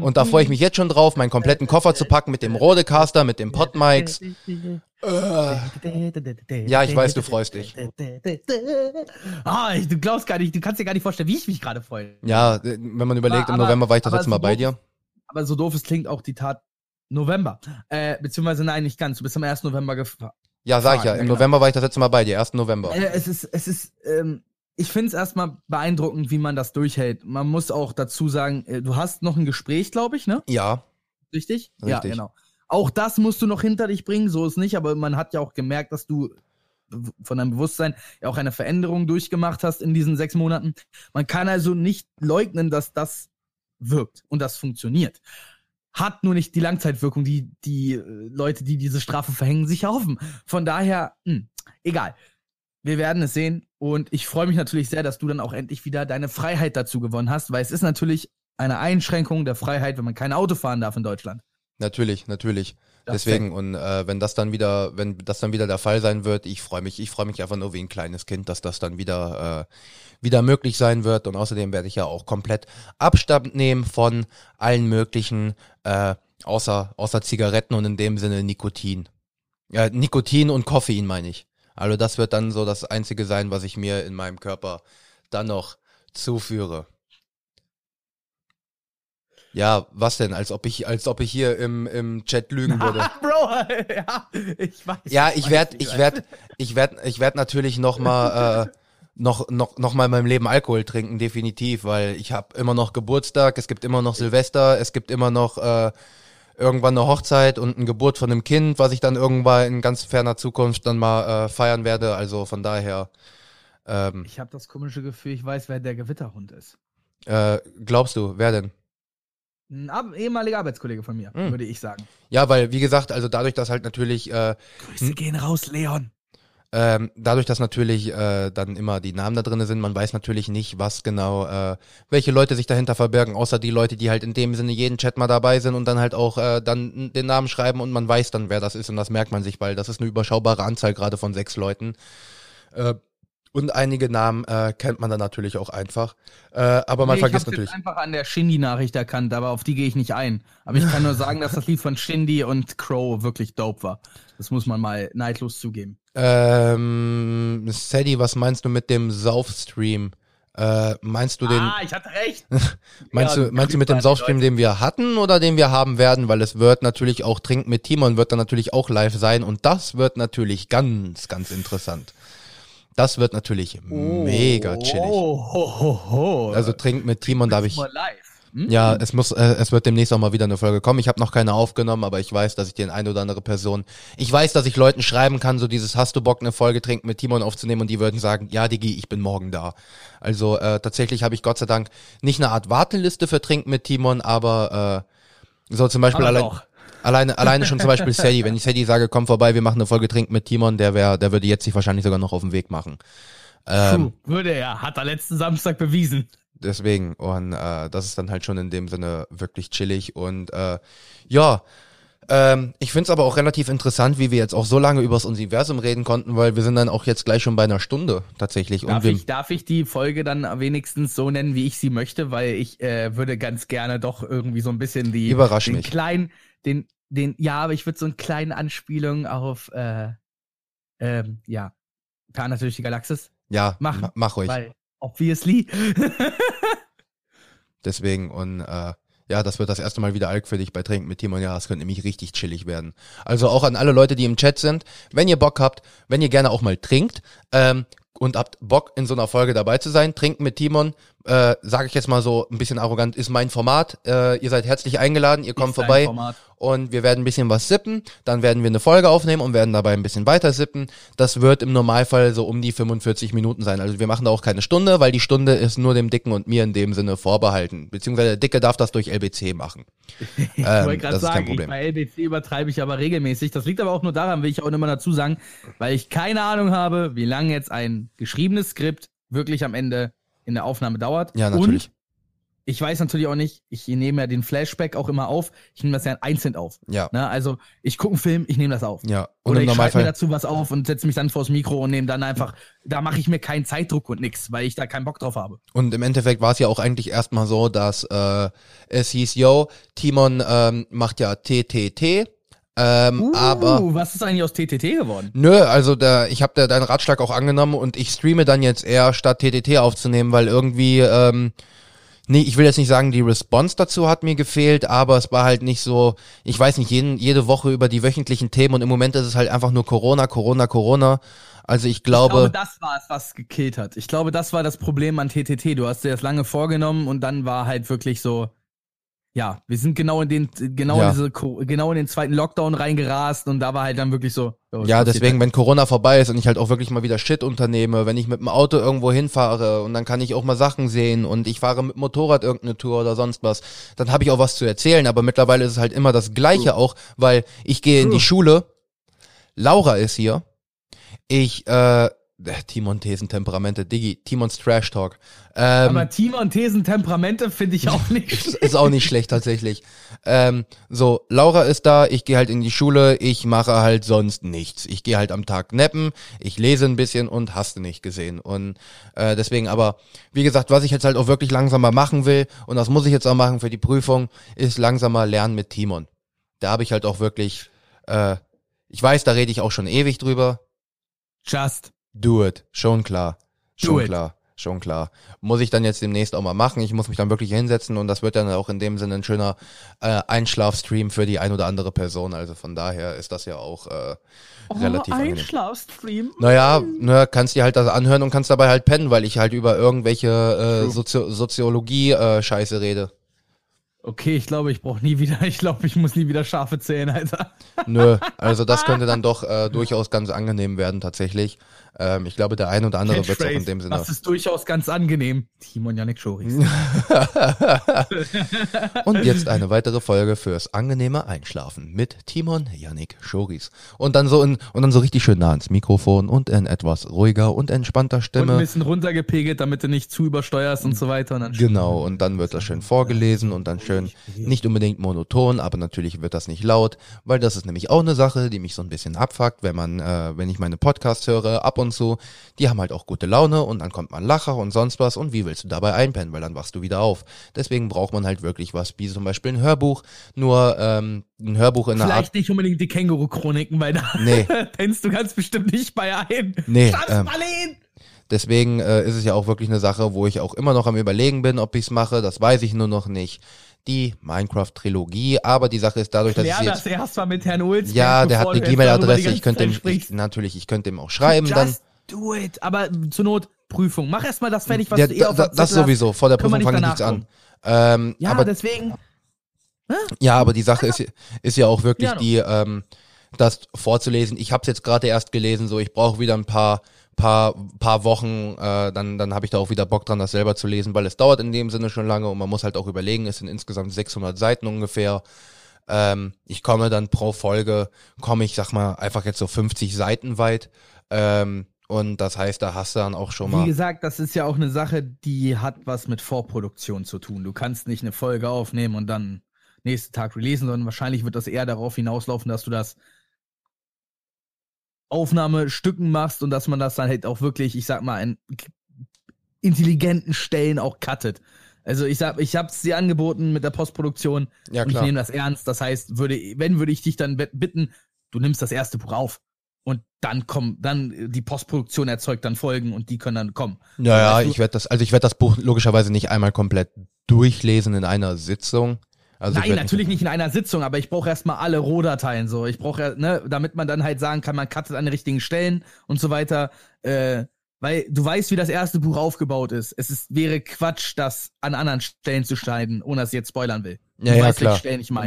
Und da freue ich mich jetzt schon drauf, meinen kompletten Koffer zu packen mit dem Rodecaster, mit den Podmics. Ja, ich weiß, du freust dich. Ah, du glaubst gar nicht, du kannst dir gar nicht vorstellen, wie ich mich gerade freue. Ja, äh, wenn man überlegt, im Aber- November war ich das letzte Mal so bei doof- dir. Aber so doof es klingt, auch die Tat November. Äh, beziehungsweise nein, nicht ganz. Du bist am 1. November gefahren. Ja, sag ich ja, Ja, im genau. November war ich das letzte Mal bei dir, 1. November. Äh, es ist, es ist, ähm, ich finde es erstmal beeindruckend, wie man das durchhält. Man muss auch dazu sagen, äh, du hast noch ein Gespräch, glaube ich, ne? Ja, Richtig? Ja, Richtig. genau. Auch das musst du noch hinter dich bringen, so ist nicht, aber man hat ja auch gemerkt, dass du von deinem Bewusstsein ja auch eine Veränderung durchgemacht hast in diesen sechs Monaten. Man kann also nicht leugnen, dass das wirkt und das funktioniert. Hat nur nicht die Langzeitwirkung, die die äh, Leute, die diese Strafe verhängen, sich erhoffen. Von daher, mh, egal. Wir werden es sehen und ich freue mich natürlich sehr, dass du dann auch endlich wieder deine Freiheit dazu gewonnen hast, weil es ist natürlich eine Einschränkung der Freiheit, wenn man kein Auto fahren darf in Deutschland. Natürlich, natürlich. Deswegen, und äh, wenn das dann wieder, wenn das dann wieder der Fall sein wird, ich freue mich, ich freue mich einfach nur wie ein kleines Kind, dass das dann wieder, äh, wieder möglich sein wird. Und außerdem werde ich ja auch komplett Abstand nehmen von allen möglichen, äh, außer, außer Zigaretten und in dem Sinne Nikotin. Ja, Nikotin und Koffein meine ich. Also das wird dann so das Einzige sein, was ich mir in meinem Körper dann noch zuführe. Ja, was denn? Als ob ich, als ob ich hier im, im Chat lügen würde. Bro, ja, ich weiß. Ja, ich werde, ich werde, ich werde, ich werde natürlich noch mal, äh, noch, noch, noch mal in meinem Leben Alkohol trinken, definitiv, weil ich habe immer noch Geburtstag, es gibt immer noch Silvester, es gibt immer noch äh, irgendwann eine Hochzeit und eine Geburt von einem Kind, was ich dann irgendwann in ganz ferner Zukunft dann mal äh, feiern werde. Also von daher. Ähm, ich habe das komische Gefühl, ich weiß, wer der Gewitterhund ist. Äh, glaubst du, wer denn? Ein Ab ehemaliger Arbeitskollege von mir, hm. würde ich sagen. Ja, weil, wie gesagt, also dadurch, dass halt natürlich. Äh, Grüße gehen raus, Leon. Ähm, dadurch, dass natürlich äh, dann immer die Namen da drin sind, man weiß natürlich nicht, was genau, äh, welche Leute sich dahinter verbergen, außer die Leute, die halt in dem Sinne jeden Chat mal dabei sind und dann halt auch äh, dann den Namen schreiben und man weiß dann, wer das ist und das merkt man sich, weil das ist eine überschaubare Anzahl gerade von sechs Leuten. Äh, und einige Namen äh, kennt man dann natürlich auch einfach. Äh, aber man nee, vergisst natürlich. Ich habe einfach an der Shindy-Nachricht erkannt, aber auf die gehe ich nicht ein. Aber ich kann nur sagen, dass das Lied von Shindy und Crow wirklich dope war. Das muss man mal neidlos zugeben. Ähm, Sadie, was meinst du mit dem Saufstream? Äh, meinst du den? Ah, ich hatte recht. meinst ja, du, meinst du mit dem Saufstream, den wir hatten oder den wir haben werden? Weil es wird natürlich auch Trink mit Timon wird dann natürlich auch live sein und das wird natürlich ganz, ganz interessant. Das wird natürlich oh, mega chillig. Oh, ho, ho. Also trinkt mit Timon, da habe ich. Hm? Ja, es muss, äh, es wird demnächst auch mal wieder eine Folge kommen. Ich habe noch keine aufgenommen, aber ich weiß, dass ich den ein oder andere Person, ich weiß, dass ich Leuten schreiben kann, so dieses Hast du Bock, eine Folge trinken mit Timon aufzunehmen und die würden sagen, ja, Digi, ich bin morgen da. Also äh, tatsächlich habe ich Gott sei Dank nicht eine Art Warteliste für Trinken mit Timon, aber äh, so zum Beispiel allein. Auch. Alleine, alleine schon zum Beispiel Sadie. Wenn ich Sadie sage, komm vorbei, wir machen eine Folge Trinken mit Timon, der wäre, der würde jetzt sich wahrscheinlich sogar noch auf den Weg machen. Ähm, Puh, würde er, hat er letzten Samstag bewiesen. Deswegen, und äh, das ist dann halt schon in dem Sinne wirklich chillig. Und äh, ja, ähm, ich finde es aber auch relativ interessant, wie wir jetzt auch so lange über das Universum reden konnten, weil wir sind dann auch jetzt gleich schon bei einer Stunde tatsächlich. Darf, ich, darf ich die Folge dann wenigstens so nennen, wie ich sie möchte, weil ich äh, würde ganz gerne doch irgendwie so ein bisschen die Überrasch den mich. kleinen, den den, ja, aber ich würde so eine kleine Anspielung auf, äh, ähm, ja, Per natürlich die Galaxis. Ja, machen. mach ruhig. Weil, obviously. Deswegen, und äh, ja, das wird das erste Mal wieder Alk für dich bei Trinken mit Timon. Ja, das könnte nämlich richtig chillig werden. Also auch an alle Leute, die im Chat sind, wenn ihr Bock habt, wenn ihr gerne auch mal trinkt ähm, und habt Bock in so einer Folge dabei zu sein, Trinken mit Timon, äh, sage ich jetzt mal so ein bisschen arrogant, ist mein Format. Äh, ihr seid herzlich eingeladen, ihr kommt ist vorbei und wir werden ein bisschen was sippen. Dann werden wir eine Folge aufnehmen und werden dabei ein bisschen weiter sippen. Das wird im Normalfall so um die 45 Minuten sein. Also wir machen da auch keine Stunde, weil die Stunde ist nur dem Dicken und mir in dem Sinne vorbehalten. Beziehungsweise der Dicke darf das durch LBC machen. ich ähm, wollte gerade sagen, ich, bei LBC übertreibe ich aber regelmäßig. Das liegt aber auch nur daran, will ich auch immer dazu sagen, weil ich keine Ahnung habe, wie lange jetzt ein geschriebenes Skript wirklich am Ende in der Aufnahme dauert. Ja, natürlich. Und ich weiß natürlich auch nicht, ich nehme ja den Flashback auch immer auf. Ich nehme das ja einzeln auf. Ja. Ne? Also ich gucke einen Film, ich nehme das auf. Ja. Und Oder ich schreibe mir dazu was auf und setze mich dann vors Mikro und nehme dann einfach, da mache ich mir keinen Zeitdruck und nix, weil ich da keinen Bock drauf habe. Und im Endeffekt war es ja auch eigentlich erstmal so, dass äh, es hieß, yo, Timon ähm, macht ja TTT ähm, uh, aber was ist eigentlich aus TTT geworden? Nö, also da, ich habe da deinen Ratschlag auch angenommen und ich streame dann jetzt eher statt TTT aufzunehmen, weil irgendwie ähm, nee, ich will jetzt nicht sagen, die Response dazu hat mir gefehlt, aber es war halt nicht so, ich weiß nicht, jeden, jede Woche über die wöchentlichen Themen und im Moment ist es halt einfach nur Corona, Corona, Corona. Also ich glaube. Ich glaube, das war es, was gekillt hat. Ich glaube, das war das Problem an TTT. Du hast dir das lange vorgenommen und dann war halt wirklich so, ja, wir sind genau in den, genau ja. in diese, genau in den zweiten Lockdown reingerast und da war halt dann wirklich so. Oh, ja, deswegen, wenn Corona vorbei ist und ich halt auch wirklich mal wieder Shit unternehme, wenn ich mit dem Auto irgendwo hinfahre und dann kann ich auch mal Sachen sehen und ich fahre mit Motorrad irgendeine Tour oder sonst was, dann habe ich auch was zu erzählen, aber mittlerweile ist es halt immer das Gleiche True. auch, weil ich gehe in die Schule, Laura ist hier, ich, äh, Timon Thesen Temperamente, Digi, Timons Trash Talk. Ähm, Aber Timon Thesen Temperamente finde ich auch nicht schlecht. ist auch nicht schlecht tatsächlich. Ähm, so, Laura ist da, ich gehe halt in die Schule, ich mache halt sonst nichts. Ich gehe halt am Tag neppen, ich lese ein bisschen und hast du nicht gesehen. Und äh, deswegen aber, wie gesagt, was ich jetzt halt auch wirklich langsamer machen will, und das muss ich jetzt auch machen für die Prüfung, ist langsamer lernen mit Timon. Da habe ich halt auch wirklich, äh, ich weiß, da rede ich auch schon ewig drüber. Just. Do it, schon klar. Do Schon it. klar. Schon klar. Muss ich dann jetzt demnächst auch mal machen. Ich muss mich dann wirklich hinsetzen und das wird dann auch in dem Sinne ein schöner äh, Einschlafstream für die ein oder andere Person. Also von daher ist das ja auch äh, relativ angenehm. Einschlafstream. Naja, ne, kannst dir halt das anhören und kannst dabei halt pennen, weil ich halt über irgendwelche äh. Sozio Soziologie-Scheiße rede. Okay, ich glaube, ich brauche nie wieder, ich glaube, ich muss nie wieder Schafe zählen, Alter. Nö, also das könnte dann doch äh, durchaus ganz angenehm werden tatsächlich. Ähm, ich glaube, der ein oder andere wird es auch in dem Sinne. Das ist durchaus ganz angenehm. Timon Janik Schoris. Und jetzt eine weitere Folge fürs angenehme Einschlafen mit Timon Yannick Schoris. Und dann so in, und dann so richtig schön nah ans Mikrofon und in etwas ruhiger und entspannter Und ein Stimme. bisschen runtergepegelt, damit du nicht zu übersteuerst und so weiter. Und Genau, und dann wird das schön vorgelesen und dann schön nicht unbedingt monoton, aber natürlich wird das nicht laut, weil das ist nämlich auch eine Sache, die mich so ein bisschen abfuckt, wenn man, äh, wenn ich meine Podcasts höre, ab und zu, die haben halt auch gute Laune und dann kommt man Lacher und sonst was und wie willst du dabei einpennen, weil dann wachst du wieder auf. Deswegen braucht man halt wirklich was, wie zum Beispiel ein Hörbuch, nur ähm, ein Hörbuch in einer Art. Vielleicht nicht unbedingt die Känguru-Chroniken, weil da Nee. pennst du ganz bestimmt nicht bei ein. Nee, ähm! Deswegen äh, ist es ja auch wirklich eine Sache, wo ich auch immer noch am überlegen bin, ob ich's mache. Das weiß ich nur noch nicht. Die Minecraft-Trilogie, aber die Sache ist dadurch, dass Klär ich das jetzt erst mal mit Herrn Ulz. Ja, der hat eine E-Mail-Adresse. Ich könnte ihm, ich, ich, natürlich, ich könnte ihm auch schreiben dann. Just do it. Aber zur Not Prüfung. Mach erst mal das fertig, was Ja, du eh da, auf das sowieso. Vor der Prüfung fange ich nicht nichts an. Ähm, Ja, aber, deswegen. ja, aber die Sache ist, ist ja auch wirklich Ja, die, ähm, das vorzulesen. Ich habe es jetzt gerade erst gelesen, so ich brauche wieder ein paar paar paar Wochen, äh, dann dann habe ich da auch wieder Bock dran, das selber zu lesen, weil es dauert in dem Sinne schon lange und man muss halt auch überlegen, es sind insgesamt 600 Seiten ungefähr. Ähm, ich komme dann pro Folge, komme ich, sag mal, einfach jetzt so 50 Seiten weit. Ähm, und das heißt, da hast du dann auch schon Wie mal. gesagt, das ist ja auch eine Sache, die hat was mit Vorproduktion zu tun. Du kannst nicht eine Folge aufnehmen und dann nächsten Tag releasen, sondern wahrscheinlich wird das eher darauf hinauslaufen, dass du das Aufnahmestücken machst und dass man das dann halt auch wirklich, ich sag mal, in intelligenten Stellen auch cuttet. Also ich sag, ich hab's dir angeboten mit der Postproduktion Ja, und ich klar. nehme das ernst. Das heißt, würde, wenn würde ich dich dann bitten, du nimmst das erste Buch auf und dann kommen, dann die Postproduktion erzeugt dann Folgen und die können dann kommen. Ja, ja, Weißt du- ich werde das, also ich werde das Buch logischerweise nicht einmal komplett durchlesen in einer Sitzung. Also Nein, natürlich nicht in einer Sitzung, aber ich brauche erstmal alle Rohdateien so. Ich brauche ja, ne, damit man dann halt sagen kann, man cuttet an den richtigen Stellen und so weiter. Äh, weil du weißt, wie das erste Buch aufgebaut ist. Es ist, wäre Quatsch, das an anderen Stellen zu schneiden, ohne dass ich jetzt spoilern will. Ja, ja, klar.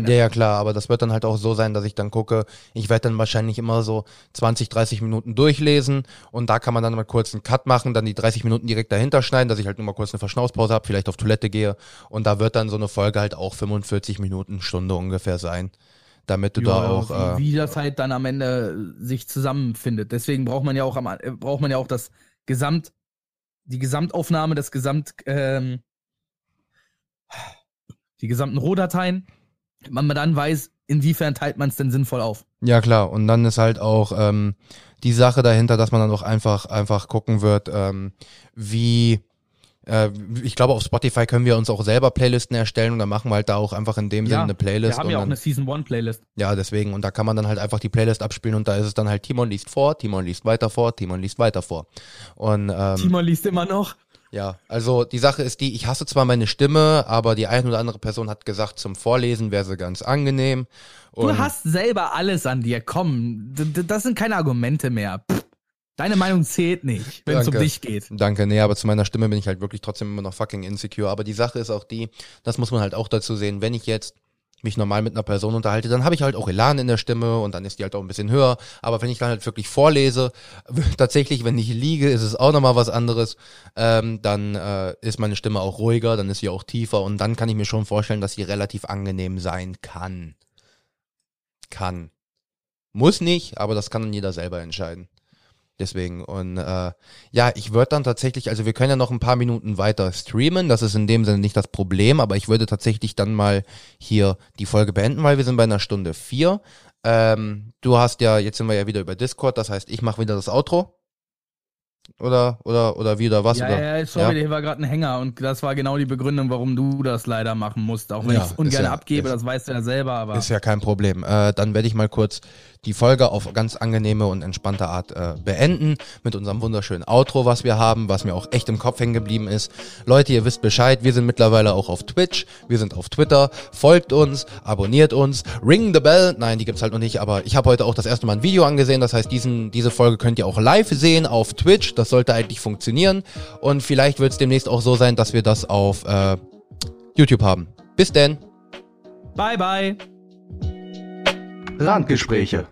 Ja, ja, klar, aber das wird dann halt auch so sein, dass ich dann gucke, ich werde dann wahrscheinlich immer so 20, 30 Minuten durchlesen und da kann man dann mal kurz einen Cut machen, dann die 30 Minuten direkt dahinter schneiden, dass ich halt nur mal kurz eine Verschnaufspause habe, vielleicht auf Toilette gehe und da wird dann so eine Folge halt auch 45 Minuten, Stunde ungefähr sein, damit du da Ja, auch... Äh, wie, wie das halt dann am Ende sich zusammenfindet. Deswegen braucht man ja auch am, äh, braucht man ja auch das Gesamt, die Gesamtaufnahme, das Gesamt, ähm, die gesamten Rohdateien, man dann weiß, inwiefern teilt man es denn sinnvoll auf. Ja klar, und dann ist halt auch ähm, die Sache dahinter, dass man dann auch einfach einfach gucken wird, ähm, wie äh, ich glaube auf Spotify können wir uns auch selber Playlisten erstellen und dann machen wir halt da auch einfach in dem Sinne eine Playlist wir haben ja auch dann, eine Season 1 Playlist. ja deswegen und da kann man dann halt einfach die Playlist abspielen und da ist es dann halt Timon liest vor, Timon liest weiter vor, Timon liest weiter vor und ähm, Timon liest immer noch. Ja, also die Sache ist die, ich hasse zwar meine Stimme, aber die eine oder andere Person hat gesagt, zum Vorlesen wäre sie ganz angenehm. Du Und hast selber alles an dir. Komm, das sind keine Argumente mehr. Pff, Deine Meinung zählt nicht, wenn es um dich geht. Danke, nee, aber zu meiner Stimme bin ich halt wirklich trotzdem immer noch fucking insecure. Aber die Sache ist auch die, das muss man halt auch dazu sehen, wenn ich jetzt mich normal mit einer Person unterhalte, dann habe ich halt auch Elan in der Stimme und dann ist die halt auch ein bisschen höher. Aber wenn ich dann halt wirklich vorlese, tatsächlich, wenn ich liege, ist es auch nochmal was anderes. Ähm, dann äh, ist meine Stimme auch ruhiger, dann ist sie auch tiefer und dann kann ich mir schon vorstellen, dass sie relativ angenehm sein kann. Kann. Muss nicht, aber das kann dann jeder selber entscheiden. Deswegen. Und äh, ja, ich würde dann tatsächlich, also wir können ja noch ein paar Minuten weiter streamen, das ist in dem Sinne nicht das Problem, aber ich würde tatsächlich dann mal hier die Folge beenden, weil wir sind bei einer Stunde vier. Ähm, du hast ja, jetzt sind wir ja wieder über Discord, das heißt, ich mache wieder das Outro. Oder, oder, oder wieder was? Ja, oder? ja, sorry, ja. hier war gerade ein Hänger und das war genau die Begründung, warum du das leider machen musst. Auch wenn ja, ich es ungern ja, abgebe, ist, das weißt du ja selber, aber. Ist ja kein Problem. Äh, dann werde ich mal kurz die Folge auf ganz angenehme und entspannte Art äh, beenden mit unserem wunderschönen Outro, was wir haben, was mir auch echt im Kopf hängen geblieben ist. Leute, ihr wisst Bescheid, wir sind mittlerweile auch auf Twitch, wir sind auf Twitter, folgt uns, abonniert uns, ring the bell. Nein, die gibt's halt noch nicht, aber ich habe heute auch das erste Mal ein Video angesehen, das heißt, diesen, diese Folge könnt ihr auch live sehen auf Twitch, das sollte eigentlich funktionieren und vielleicht wird es demnächst auch so sein, dass wir das auf äh, YouTube haben. Bis denn. Bye bye. Randgespräche